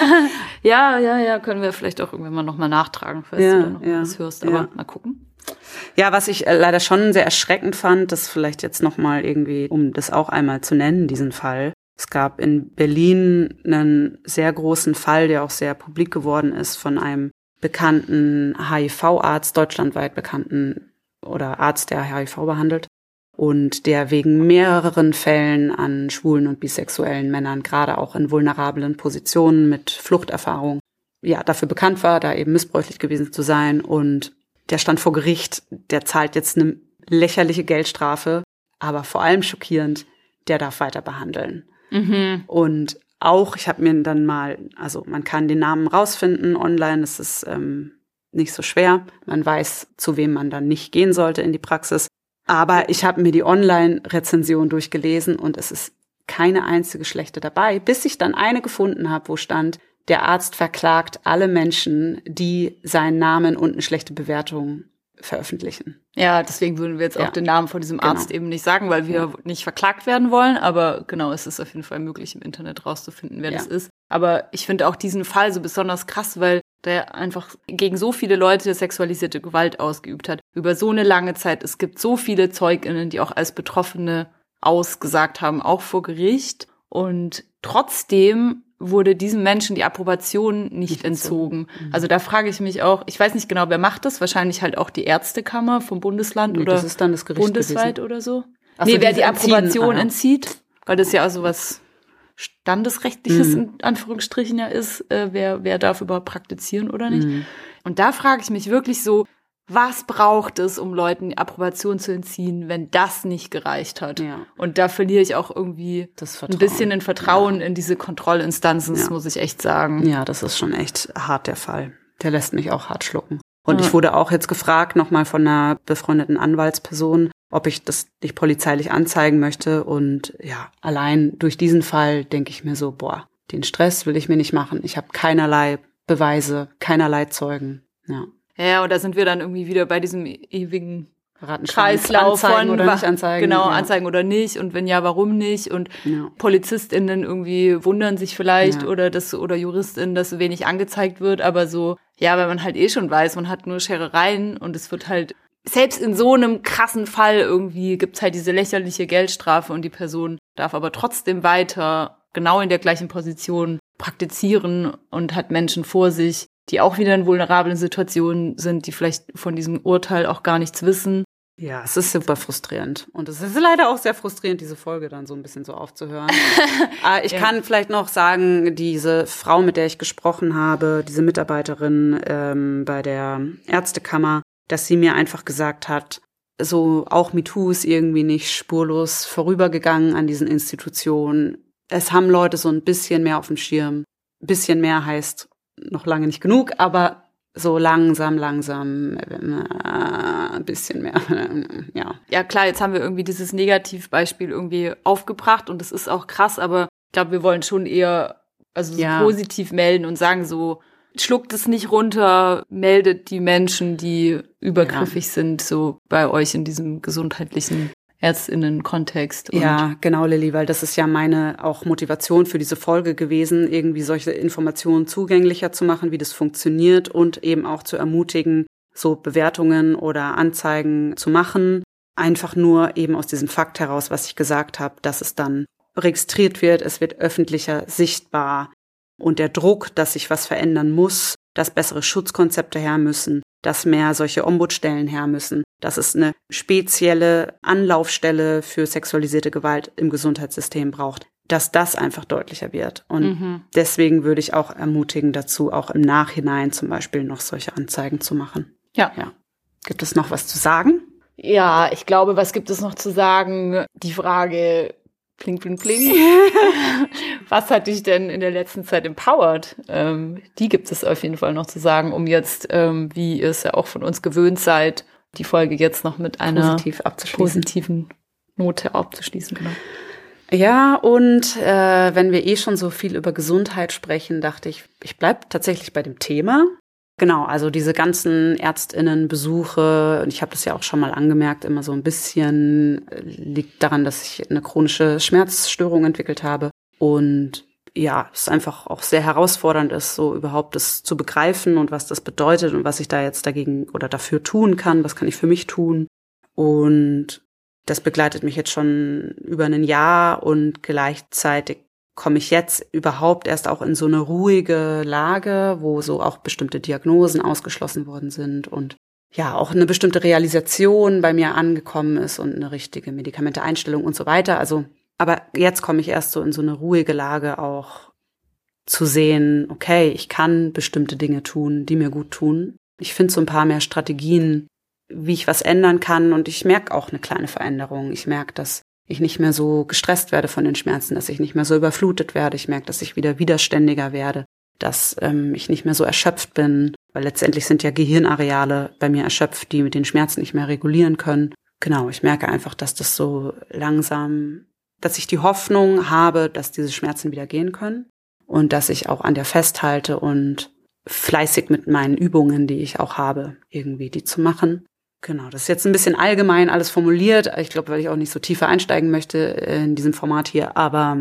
ja, ja, ja, können wir vielleicht auch irgendwann mal nochmal nachtragen, falls ja, du da noch ja, was hörst. Aber mal gucken. Ja, was ich äh, leider schon sehr erschreckend fand, das vielleicht jetzt nochmal irgendwie, um das auch einmal zu nennen, diesen Fall. Es gab in Berlin einen sehr großen Fall, der auch sehr publik geworden ist, von einem bekannten HIV-Arzt, deutschlandweit bekannten oder Arzt, der HIV behandelt und der wegen mehreren Fällen an schwulen und bisexuellen Männern, gerade auch in vulnerablen Positionen mit Fluchterfahrung, ja, dafür bekannt war, da eben missbräuchlich gewesen zu sein und der stand vor Gericht, der zahlt jetzt eine lächerliche Geldstrafe, aber vor allem schockierend, der darf weiter behandeln. Mhm. Und auch, ich habe mir dann mal, also man kann den Namen rausfinden online, das ist ähm, nicht so schwer. Man weiß, zu wem man dann nicht gehen sollte in die Praxis. Aber ich habe mir die Online-Rezension durchgelesen und es ist keine einzige schlechte dabei, bis ich dann eine gefunden habe, wo stand, der Arzt verklagt alle Menschen, die seinen Namen und eine schlechte Bewertung veröffentlichen. Ja, deswegen würden wir jetzt ja. auch den Namen von diesem Arzt genau. eben nicht sagen, weil wir ja. nicht verklagt werden wollen. Aber genau, es ist auf jeden Fall möglich, im Internet rauszufinden, wer ja. das ist. Aber ich finde auch diesen Fall so besonders krass, weil der einfach gegen so viele Leute sexualisierte Gewalt ausgeübt hat. Über so eine lange Zeit. Es gibt so viele ZeugInnen, die auch als Betroffene ausgesagt haben, auch vor Gericht. Und trotzdem wurde diesem Menschen die Approbation nicht, entzogen. Mhm. Also da frage ich mich auch, ich weiß nicht genau, wer macht das, wahrscheinlich halt auch die Ärztekammer vom Bundesland nee, oder bundesweit gewesen. oder so. Ach nee, so, wer die Approbation ah, entzieht, weil das ja auch so was Standesrechtliches mhm. in Anführungsstrichen ja ist, äh, wer, wer darf überhaupt praktizieren oder nicht. Mhm. Und da frage ich mich wirklich so, was braucht es, um Leuten die Approbation zu entziehen, wenn das nicht gereicht hat? Ja. Und da verliere ich auch irgendwie ein bisschen ein Vertrauen ja. in diese Kontrollinstanzen, das ja. muss ich echt sagen. Ja, das ist schon echt hart der Fall. Der lässt mich auch hart schlucken. Und ich wurde auch jetzt gefragt, nochmal von einer befreundeten Anwaltsperson, ob ich das nicht polizeilich anzeigen möchte. Und ja, allein durch diesen Fall denke ich mir so, boah, den Stress will ich mir nicht machen. Ich habe keinerlei Beweise, keinerlei Zeugen. Ja. Ja, und da sind wir dann irgendwie wieder bei diesem ewigen Kreislauf anzeigen von oder nicht anzeigen. Genau, ja. anzeigen oder nicht und wenn ja, warum nicht und Ja. PolizistInnen irgendwie wundern sich vielleicht Ja. oder das oder JuristInnen, dass so wenig angezeigt wird, aber so, ja, weil man halt eh schon weiß, man hat nur Scherereien und es wird halt selbst in so einem krassen Fall irgendwie gibt's halt diese lächerliche Geldstrafe und die Person darf aber trotzdem weiter genau in der gleichen Position praktizieren und hat Menschen vor sich, die auch wieder in vulnerablen Situationen sind, die vielleicht von diesem Urteil auch gar nichts wissen. Ja, es ist super frustrierend. Und es ist leider auch sehr frustrierend, diese Folge dann so ein bisschen so aufzuhören. Aber ich Ja. kann vielleicht noch sagen, diese Frau, mit der ich gesprochen habe, diese Mitarbeiterin ähm, bei der Ärztekammer, dass sie mir einfach gesagt hat, so auch MeToo ist irgendwie nicht spurlos vorübergegangen an diesen Institutionen. Es haben Leute so ein bisschen mehr auf dem Schirm. Ein bisschen mehr heißt noch lange nicht genug, aber so langsam, langsam, äh, ein bisschen mehr, ja. ja klar, jetzt haben wir irgendwie dieses Negativbeispiel irgendwie aufgebracht und das ist auch krass, aber ich glaube, wir wollen schon eher also so Ja. positiv melden und sagen so, schluckt es nicht runter, meldet die Menschen, die übergriffig sind, so bei euch in diesem gesundheitlichen Ärztinnen-Kontext. Ja, genau, Lilly, weil das ist ja meine auch Motivation für diese Folge gewesen, irgendwie solche Informationen zugänglicher zu machen, wie das funktioniert und eben auch zu ermutigen, so Bewertungen oder Anzeigen zu machen. Einfach nur eben aus diesem Fakt heraus, was ich gesagt habe, dass es dann registriert wird, es wird öffentlicher sichtbar und der Druck, dass sich was verändern muss, dass bessere Schutzkonzepte her müssen, dass mehr solche Ombudsstellen her müssen, dass es eine spezielle Anlaufstelle für sexualisierte Gewalt im Gesundheitssystem braucht, dass das einfach deutlicher wird. Und Mhm. deswegen würde ich auch ermutigen dazu, auch im Nachhinein zum Beispiel noch solche Anzeigen zu machen. Ja. Ja. Gibt es noch was zu sagen? Ja, ich glaube, was gibt es noch zu sagen? Die Frage, pling, pling, pling. was hat dich denn in der letzten Zeit empowered? Ähm, die gibt es auf jeden Fall noch zu sagen, um jetzt, ähm, wie ihr es ja auch von uns gewöhnt seid, die Folge jetzt noch mit einer Positiv positiven Note abzuschließen. Genau. Ja, und äh, wenn wir eh schon so viel über Gesundheit sprechen, dachte ich, ich bleib tatsächlich bei dem Thema. Genau, also diese ganzen Ärztinnenbesuche, und ich habe das ja auch schon mal angemerkt, immer so ein bisschen äh, liegt daran, dass ich eine chronische Schmerzstörung entwickelt habe. Und ja, es einfach auch sehr herausfordernd ist, so überhaupt das zu begreifen und was das bedeutet und was ich da jetzt dagegen oder dafür tun kann, was kann ich für mich tun. Und das begleitet mich jetzt schon über ein Jahr und gleichzeitig komme ich jetzt überhaupt erst auch in so eine ruhige Lage, wo so auch bestimmte Diagnosen ausgeschlossen worden sind und ja, auch eine bestimmte Realisation bei mir angekommen ist und eine richtige Medikamenteeinstellung und so weiter. Also, aber jetzt komme ich erst so in so eine ruhige Lage auch zu sehen, okay, ich kann bestimmte Dinge tun, die mir gut tun. Ich finde so ein paar mehr Strategien, wie ich was ändern kann und ich merke auch eine kleine Veränderung. Ich merke, dass ich nicht mehr so gestresst werde von den Schmerzen, dass ich nicht mehr so überflutet werde. Ich merke, dass ich wieder widerständiger werde, dass ähm, ich nicht mehr so erschöpft bin, weil letztendlich sind ja Gehirnareale bei mir erschöpft, die mit den Schmerzen nicht mehr regulieren können. Genau, ich merke einfach, dass das so langsam, dass ich die Hoffnung habe, dass diese Schmerzen wieder gehen können und dass ich auch an der festhalte und fleißig mit meinen Übungen, die ich auch habe, irgendwie die zu machen. Genau, das ist jetzt ein bisschen allgemein alles formuliert. Ich glaube, weil ich auch nicht so tiefer einsteigen möchte in diesem Format hier. Aber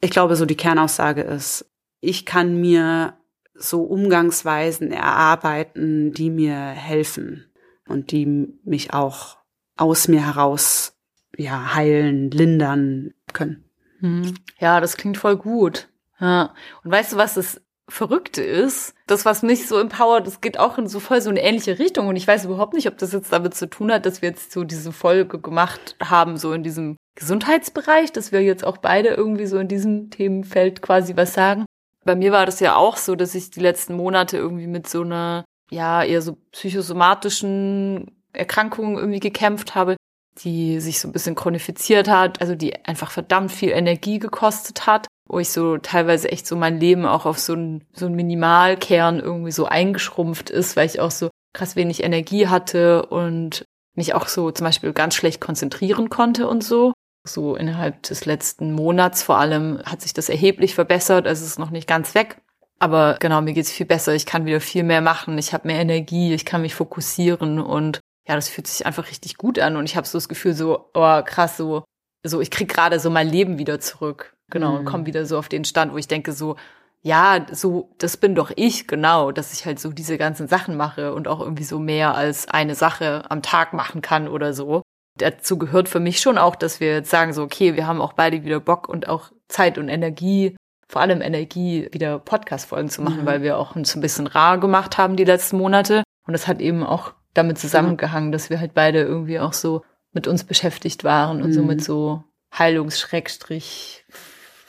ich glaube, so die Kernaussage ist, ich kann mir so Umgangsweisen erarbeiten, die mir helfen und die mich auch aus mir heraus ja heilen, lindern können. Hm. Ja, das klingt voll gut. Ja. Und weißt du, was das Verrückte ist? Das, was mich so empowert, das geht auch in so voll so eine ähnliche Richtung. Und ich weiß überhaupt nicht, ob das jetzt damit zu tun hat, dass wir jetzt so diese Folge gemacht haben, so in diesem Gesundheitsbereich, dass wir jetzt auch beide irgendwie so in diesem Themenfeld quasi was sagen. Bei mir war das ja auch so, dass ich die letzten Monate irgendwie mit so einer, ja, eher so psychosomatischen Erkrankung irgendwie gekämpft habe, die sich so ein bisschen chronifiziert hat, also die einfach verdammt viel Energie gekostet hat, wo ich so teilweise echt so mein Leben auch auf so einen so einen Minimalkern irgendwie so eingeschrumpft ist, weil ich auch so krass wenig Energie hatte und mich auch so zum Beispiel ganz schlecht konzentrieren konnte und so. So innerhalb des letzten Monats vor allem hat sich das erheblich verbessert. Also es ist noch nicht ganz weg. Aber genau, mir geht's viel besser. Ich kann wieder viel mehr machen. Ich habe mehr Energie. Ich kann mich fokussieren. Und ja, das fühlt sich einfach richtig gut an. Und ich habe so das Gefühl, so, oh krass, so, so ich krieg gerade so mein Leben wieder zurück. Genau, mhm. und komme wieder so auf den Stand, wo ich denke, so, ja, so, das bin doch ich, genau, dass ich halt so diese ganzen Sachen mache und auch irgendwie so mehr als eine Sache am Tag machen kann oder so. Dazu gehört für mich schon auch, dass wir jetzt sagen so, okay, wir haben auch beide wieder Bock und auch Zeit und Energie, vor allem Energie, wieder Podcast-Folgen zu machen, mhm. weil wir auch uns ein bisschen rar gemacht haben die letzten Monate. Und das hat eben auch damit zusammengehangen, dass wir halt beide irgendwie auch so mit uns beschäftigt waren und mhm. so mit so Heilungsschrägstrich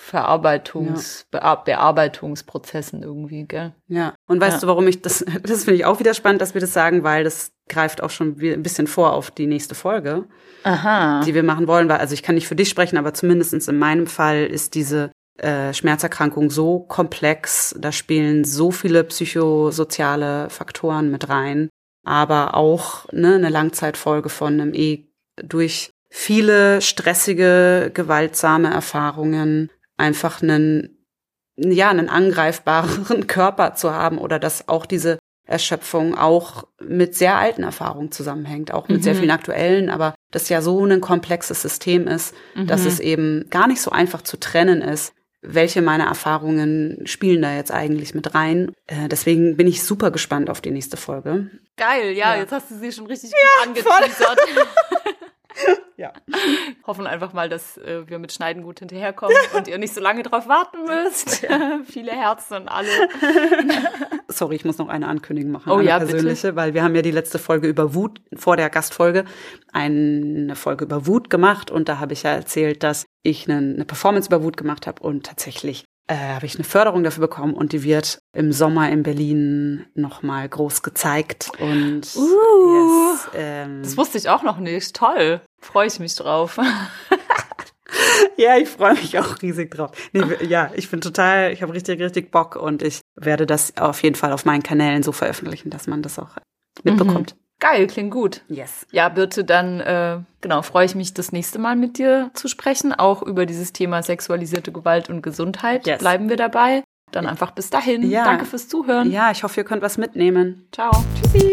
Verarbeitungs, ja. Bearbeitungsprozessen irgendwie, gell? Ja. Und weißt ja. du, warum ich das, das finde ich auch wieder spannend, dass wir das sagen, weil das greift auch schon ein bisschen vor auf die nächste Folge, Aha. die wir machen wollen. Weil, also ich kann nicht für dich sprechen, aber zumindestens in meinem Fall ist diese äh, Schmerzerkrankung so komplex, da spielen so viele psychosoziale Faktoren mit rein, aber auch ne, eine Langzeitfolge von einem eh durch viele stressige, gewaltsame Erfahrungen einfach einen, ja, einen angreifbaren Körper zu haben oder dass auch diese Erschöpfung auch mit sehr alten Erfahrungen zusammenhängt, auch mit mhm. sehr vielen aktuellen, aber das ja so ein komplexes System ist, mhm. dass es eben gar nicht so einfach zu trennen ist, welche meiner Erfahrungen spielen da jetzt eigentlich mit rein. Äh, deswegen bin ich super gespannt auf die nächste Folge. Geil, ja, ja. jetzt hast du sie schon richtig ja, gut angeteasert. ja. Hoffen einfach mal, dass äh, wir mit Schneiden gut hinterherkommen und ihr nicht so lange drauf warten müsst. Ja. Viele Herzen und alle. Sorry, ich muss noch eine Ankündigung machen. Oh eine ja, persönliche, bitte? weil wir haben ja die letzte Folge über Wut, vor der Gastfolge, eine Folge über Wut gemacht und da habe ich ja erzählt, dass ich eine, eine Performance über Wut gemacht habe und tatsächlich äh, habe ich eine Förderung dafür bekommen und die wird im Sommer in Berlin nochmal groß gezeigt. Und uh, yes, ähm, das wusste ich auch noch nicht. Toll. Freue ich mich drauf. ja, ich freue mich auch riesig drauf. Nee, ja, ich bin total, ich habe richtig, richtig Bock und ich werde das auf jeden Fall auf meinen Kanälen so veröffentlichen, dass man das auch mitbekommt. Mhm. Geil, klingt gut. Yes. Ja, Birte, dann äh, genau freue ich mich, das nächste Mal mit dir zu sprechen, auch über dieses Thema sexualisierte Gewalt und Gesundheit. Yes. Bleiben wir dabei. Dann einfach bis dahin. Ja. Danke fürs Zuhören. Ja, ich hoffe, ihr könnt was mitnehmen. Ciao. Tschüssi.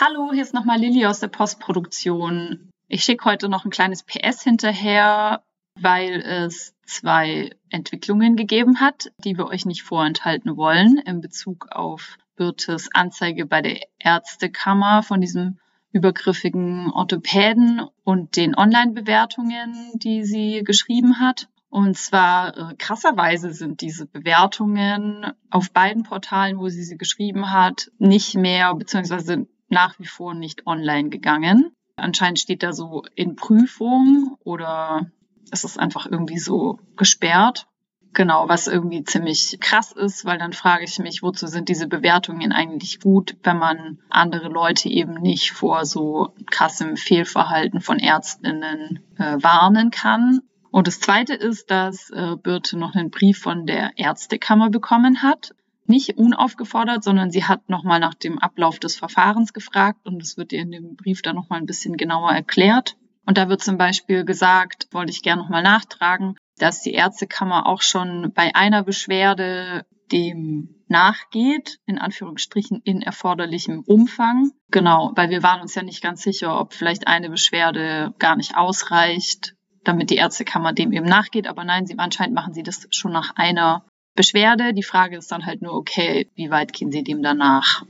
Hallo, hier ist nochmal Lilly aus der Postproduktion. Ich schicke heute noch ein kleines PS hinterher, weil es zwei Entwicklungen gegeben hat, die wir euch nicht vorenthalten wollen in Bezug auf Birtes Anzeige bei der Ärztekammer von diesem übergriffigen Orthopäden und den Online-Bewertungen, die sie geschrieben hat. Und zwar äh, krasserweise sind diese Bewertungen auf beiden Portalen, wo sie sie geschrieben hat, nicht mehr beziehungsweise nach wie vor nicht online gegangen. Anscheinend steht da so in Prüfung oder es ist einfach irgendwie so gesperrt. Genau, was irgendwie ziemlich krass ist, weil dann frage ich mich, wozu sind diese Bewertungen eigentlich gut, wenn man andere Leute eben nicht vor so krassem Fehlverhalten von Ärztinnen äh, warnen kann. Und das Zweite ist, dass äh, Birte noch einen Brief von der Ärztekammer bekommen hat. Nicht unaufgefordert, sondern sie hat nochmal nach dem Ablauf des Verfahrens gefragt und es wird ihr in dem Brief dann nochmal ein bisschen genauer erklärt. Und da wird zum Beispiel gesagt, wollte ich gerne nochmal nachtragen, dass die Ärztekammer auch schon bei einer Beschwerde dem nachgeht, in Anführungsstrichen in erforderlichem Umfang. Genau, weil wir waren uns ja nicht ganz sicher, ob vielleicht eine Beschwerde gar nicht ausreicht, damit die Ärztekammer dem eben nachgeht. Aber nein, sie anscheinend machen sie das schon nach einer Beschwerde. Die Frage ist dann halt nur, okay, wie weit gehen sie dem danach?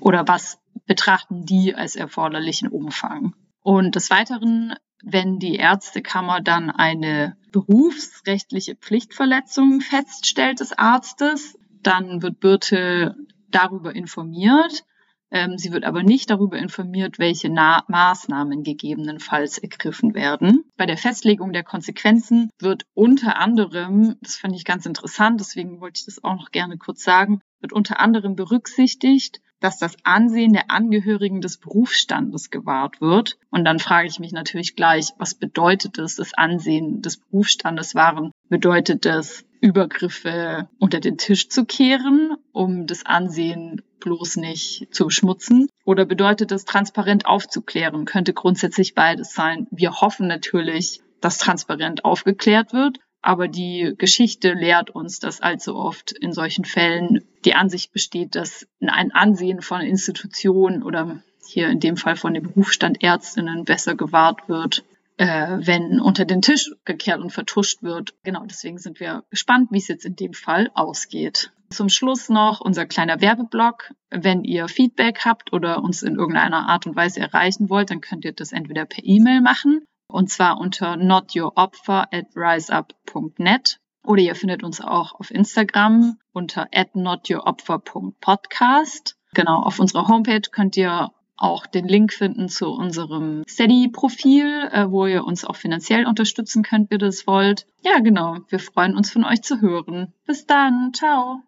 Oder was betrachten die als erforderlichen Umfang? Und des Weiteren, wenn die Ärztekammer dann eine berufsrechtliche Pflichtverletzung feststellt des Arztes, dann wird Birte darüber informiert. Ähm, sie wird aber nicht darüber informiert, welche Na Maßnahmen gegebenenfalls ergriffen werden. Bei der Festlegung der Konsequenzen wird unter anderem, das fand ich ganz interessant, deswegen wollte ich das auch noch gerne kurz sagen, wird unter anderem berücksichtigt, dass das Ansehen der Angehörigen des Berufsstandes gewahrt wird. Und dann frage ich mich natürlich gleich, was bedeutet es, das Ansehen des Berufsstandes wahren? Bedeutet das Übergriffe unter den Tisch zu kehren, um das Ansehen bloß nicht zu beschmutzen? Oder bedeutet es, transparent aufzuklären? Könnte grundsätzlich beides sein. Wir hoffen natürlich, dass transparent aufgeklärt wird. Aber die Geschichte lehrt uns, dass allzu oft in solchen Fällen die Ansicht besteht, dass ein Ansehen von Institutionen oder hier in dem Fall von dem Berufsstand Ärztinnen besser gewahrt wird, äh, wenn unter den Tisch gekehrt und vertuscht wird. Genau, deswegen sind wir gespannt, wie es jetzt in dem Fall ausgeht. Zum Schluss noch unser kleiner Werbeblock. Wenn ihr Feedback habt oder uns in irgendeiner Art und Weise erreichen wollt, dann könnt ihr das entweder per E-Mail machen und zwar unter notyouropfer at riseup.net oder ihr findet uns auch auf Instagram unter at notyouropfer.podcast. Genau, auf unserer Homepage könnt ihr auch den Link finden zu unserem Steady-Profil, äh, wo ihr uns auch finanziell unterstützen könnt, wie ihr das wollt. Ja, genau. Wir freuen uns von euch zu hören. Bis dann. Ciao.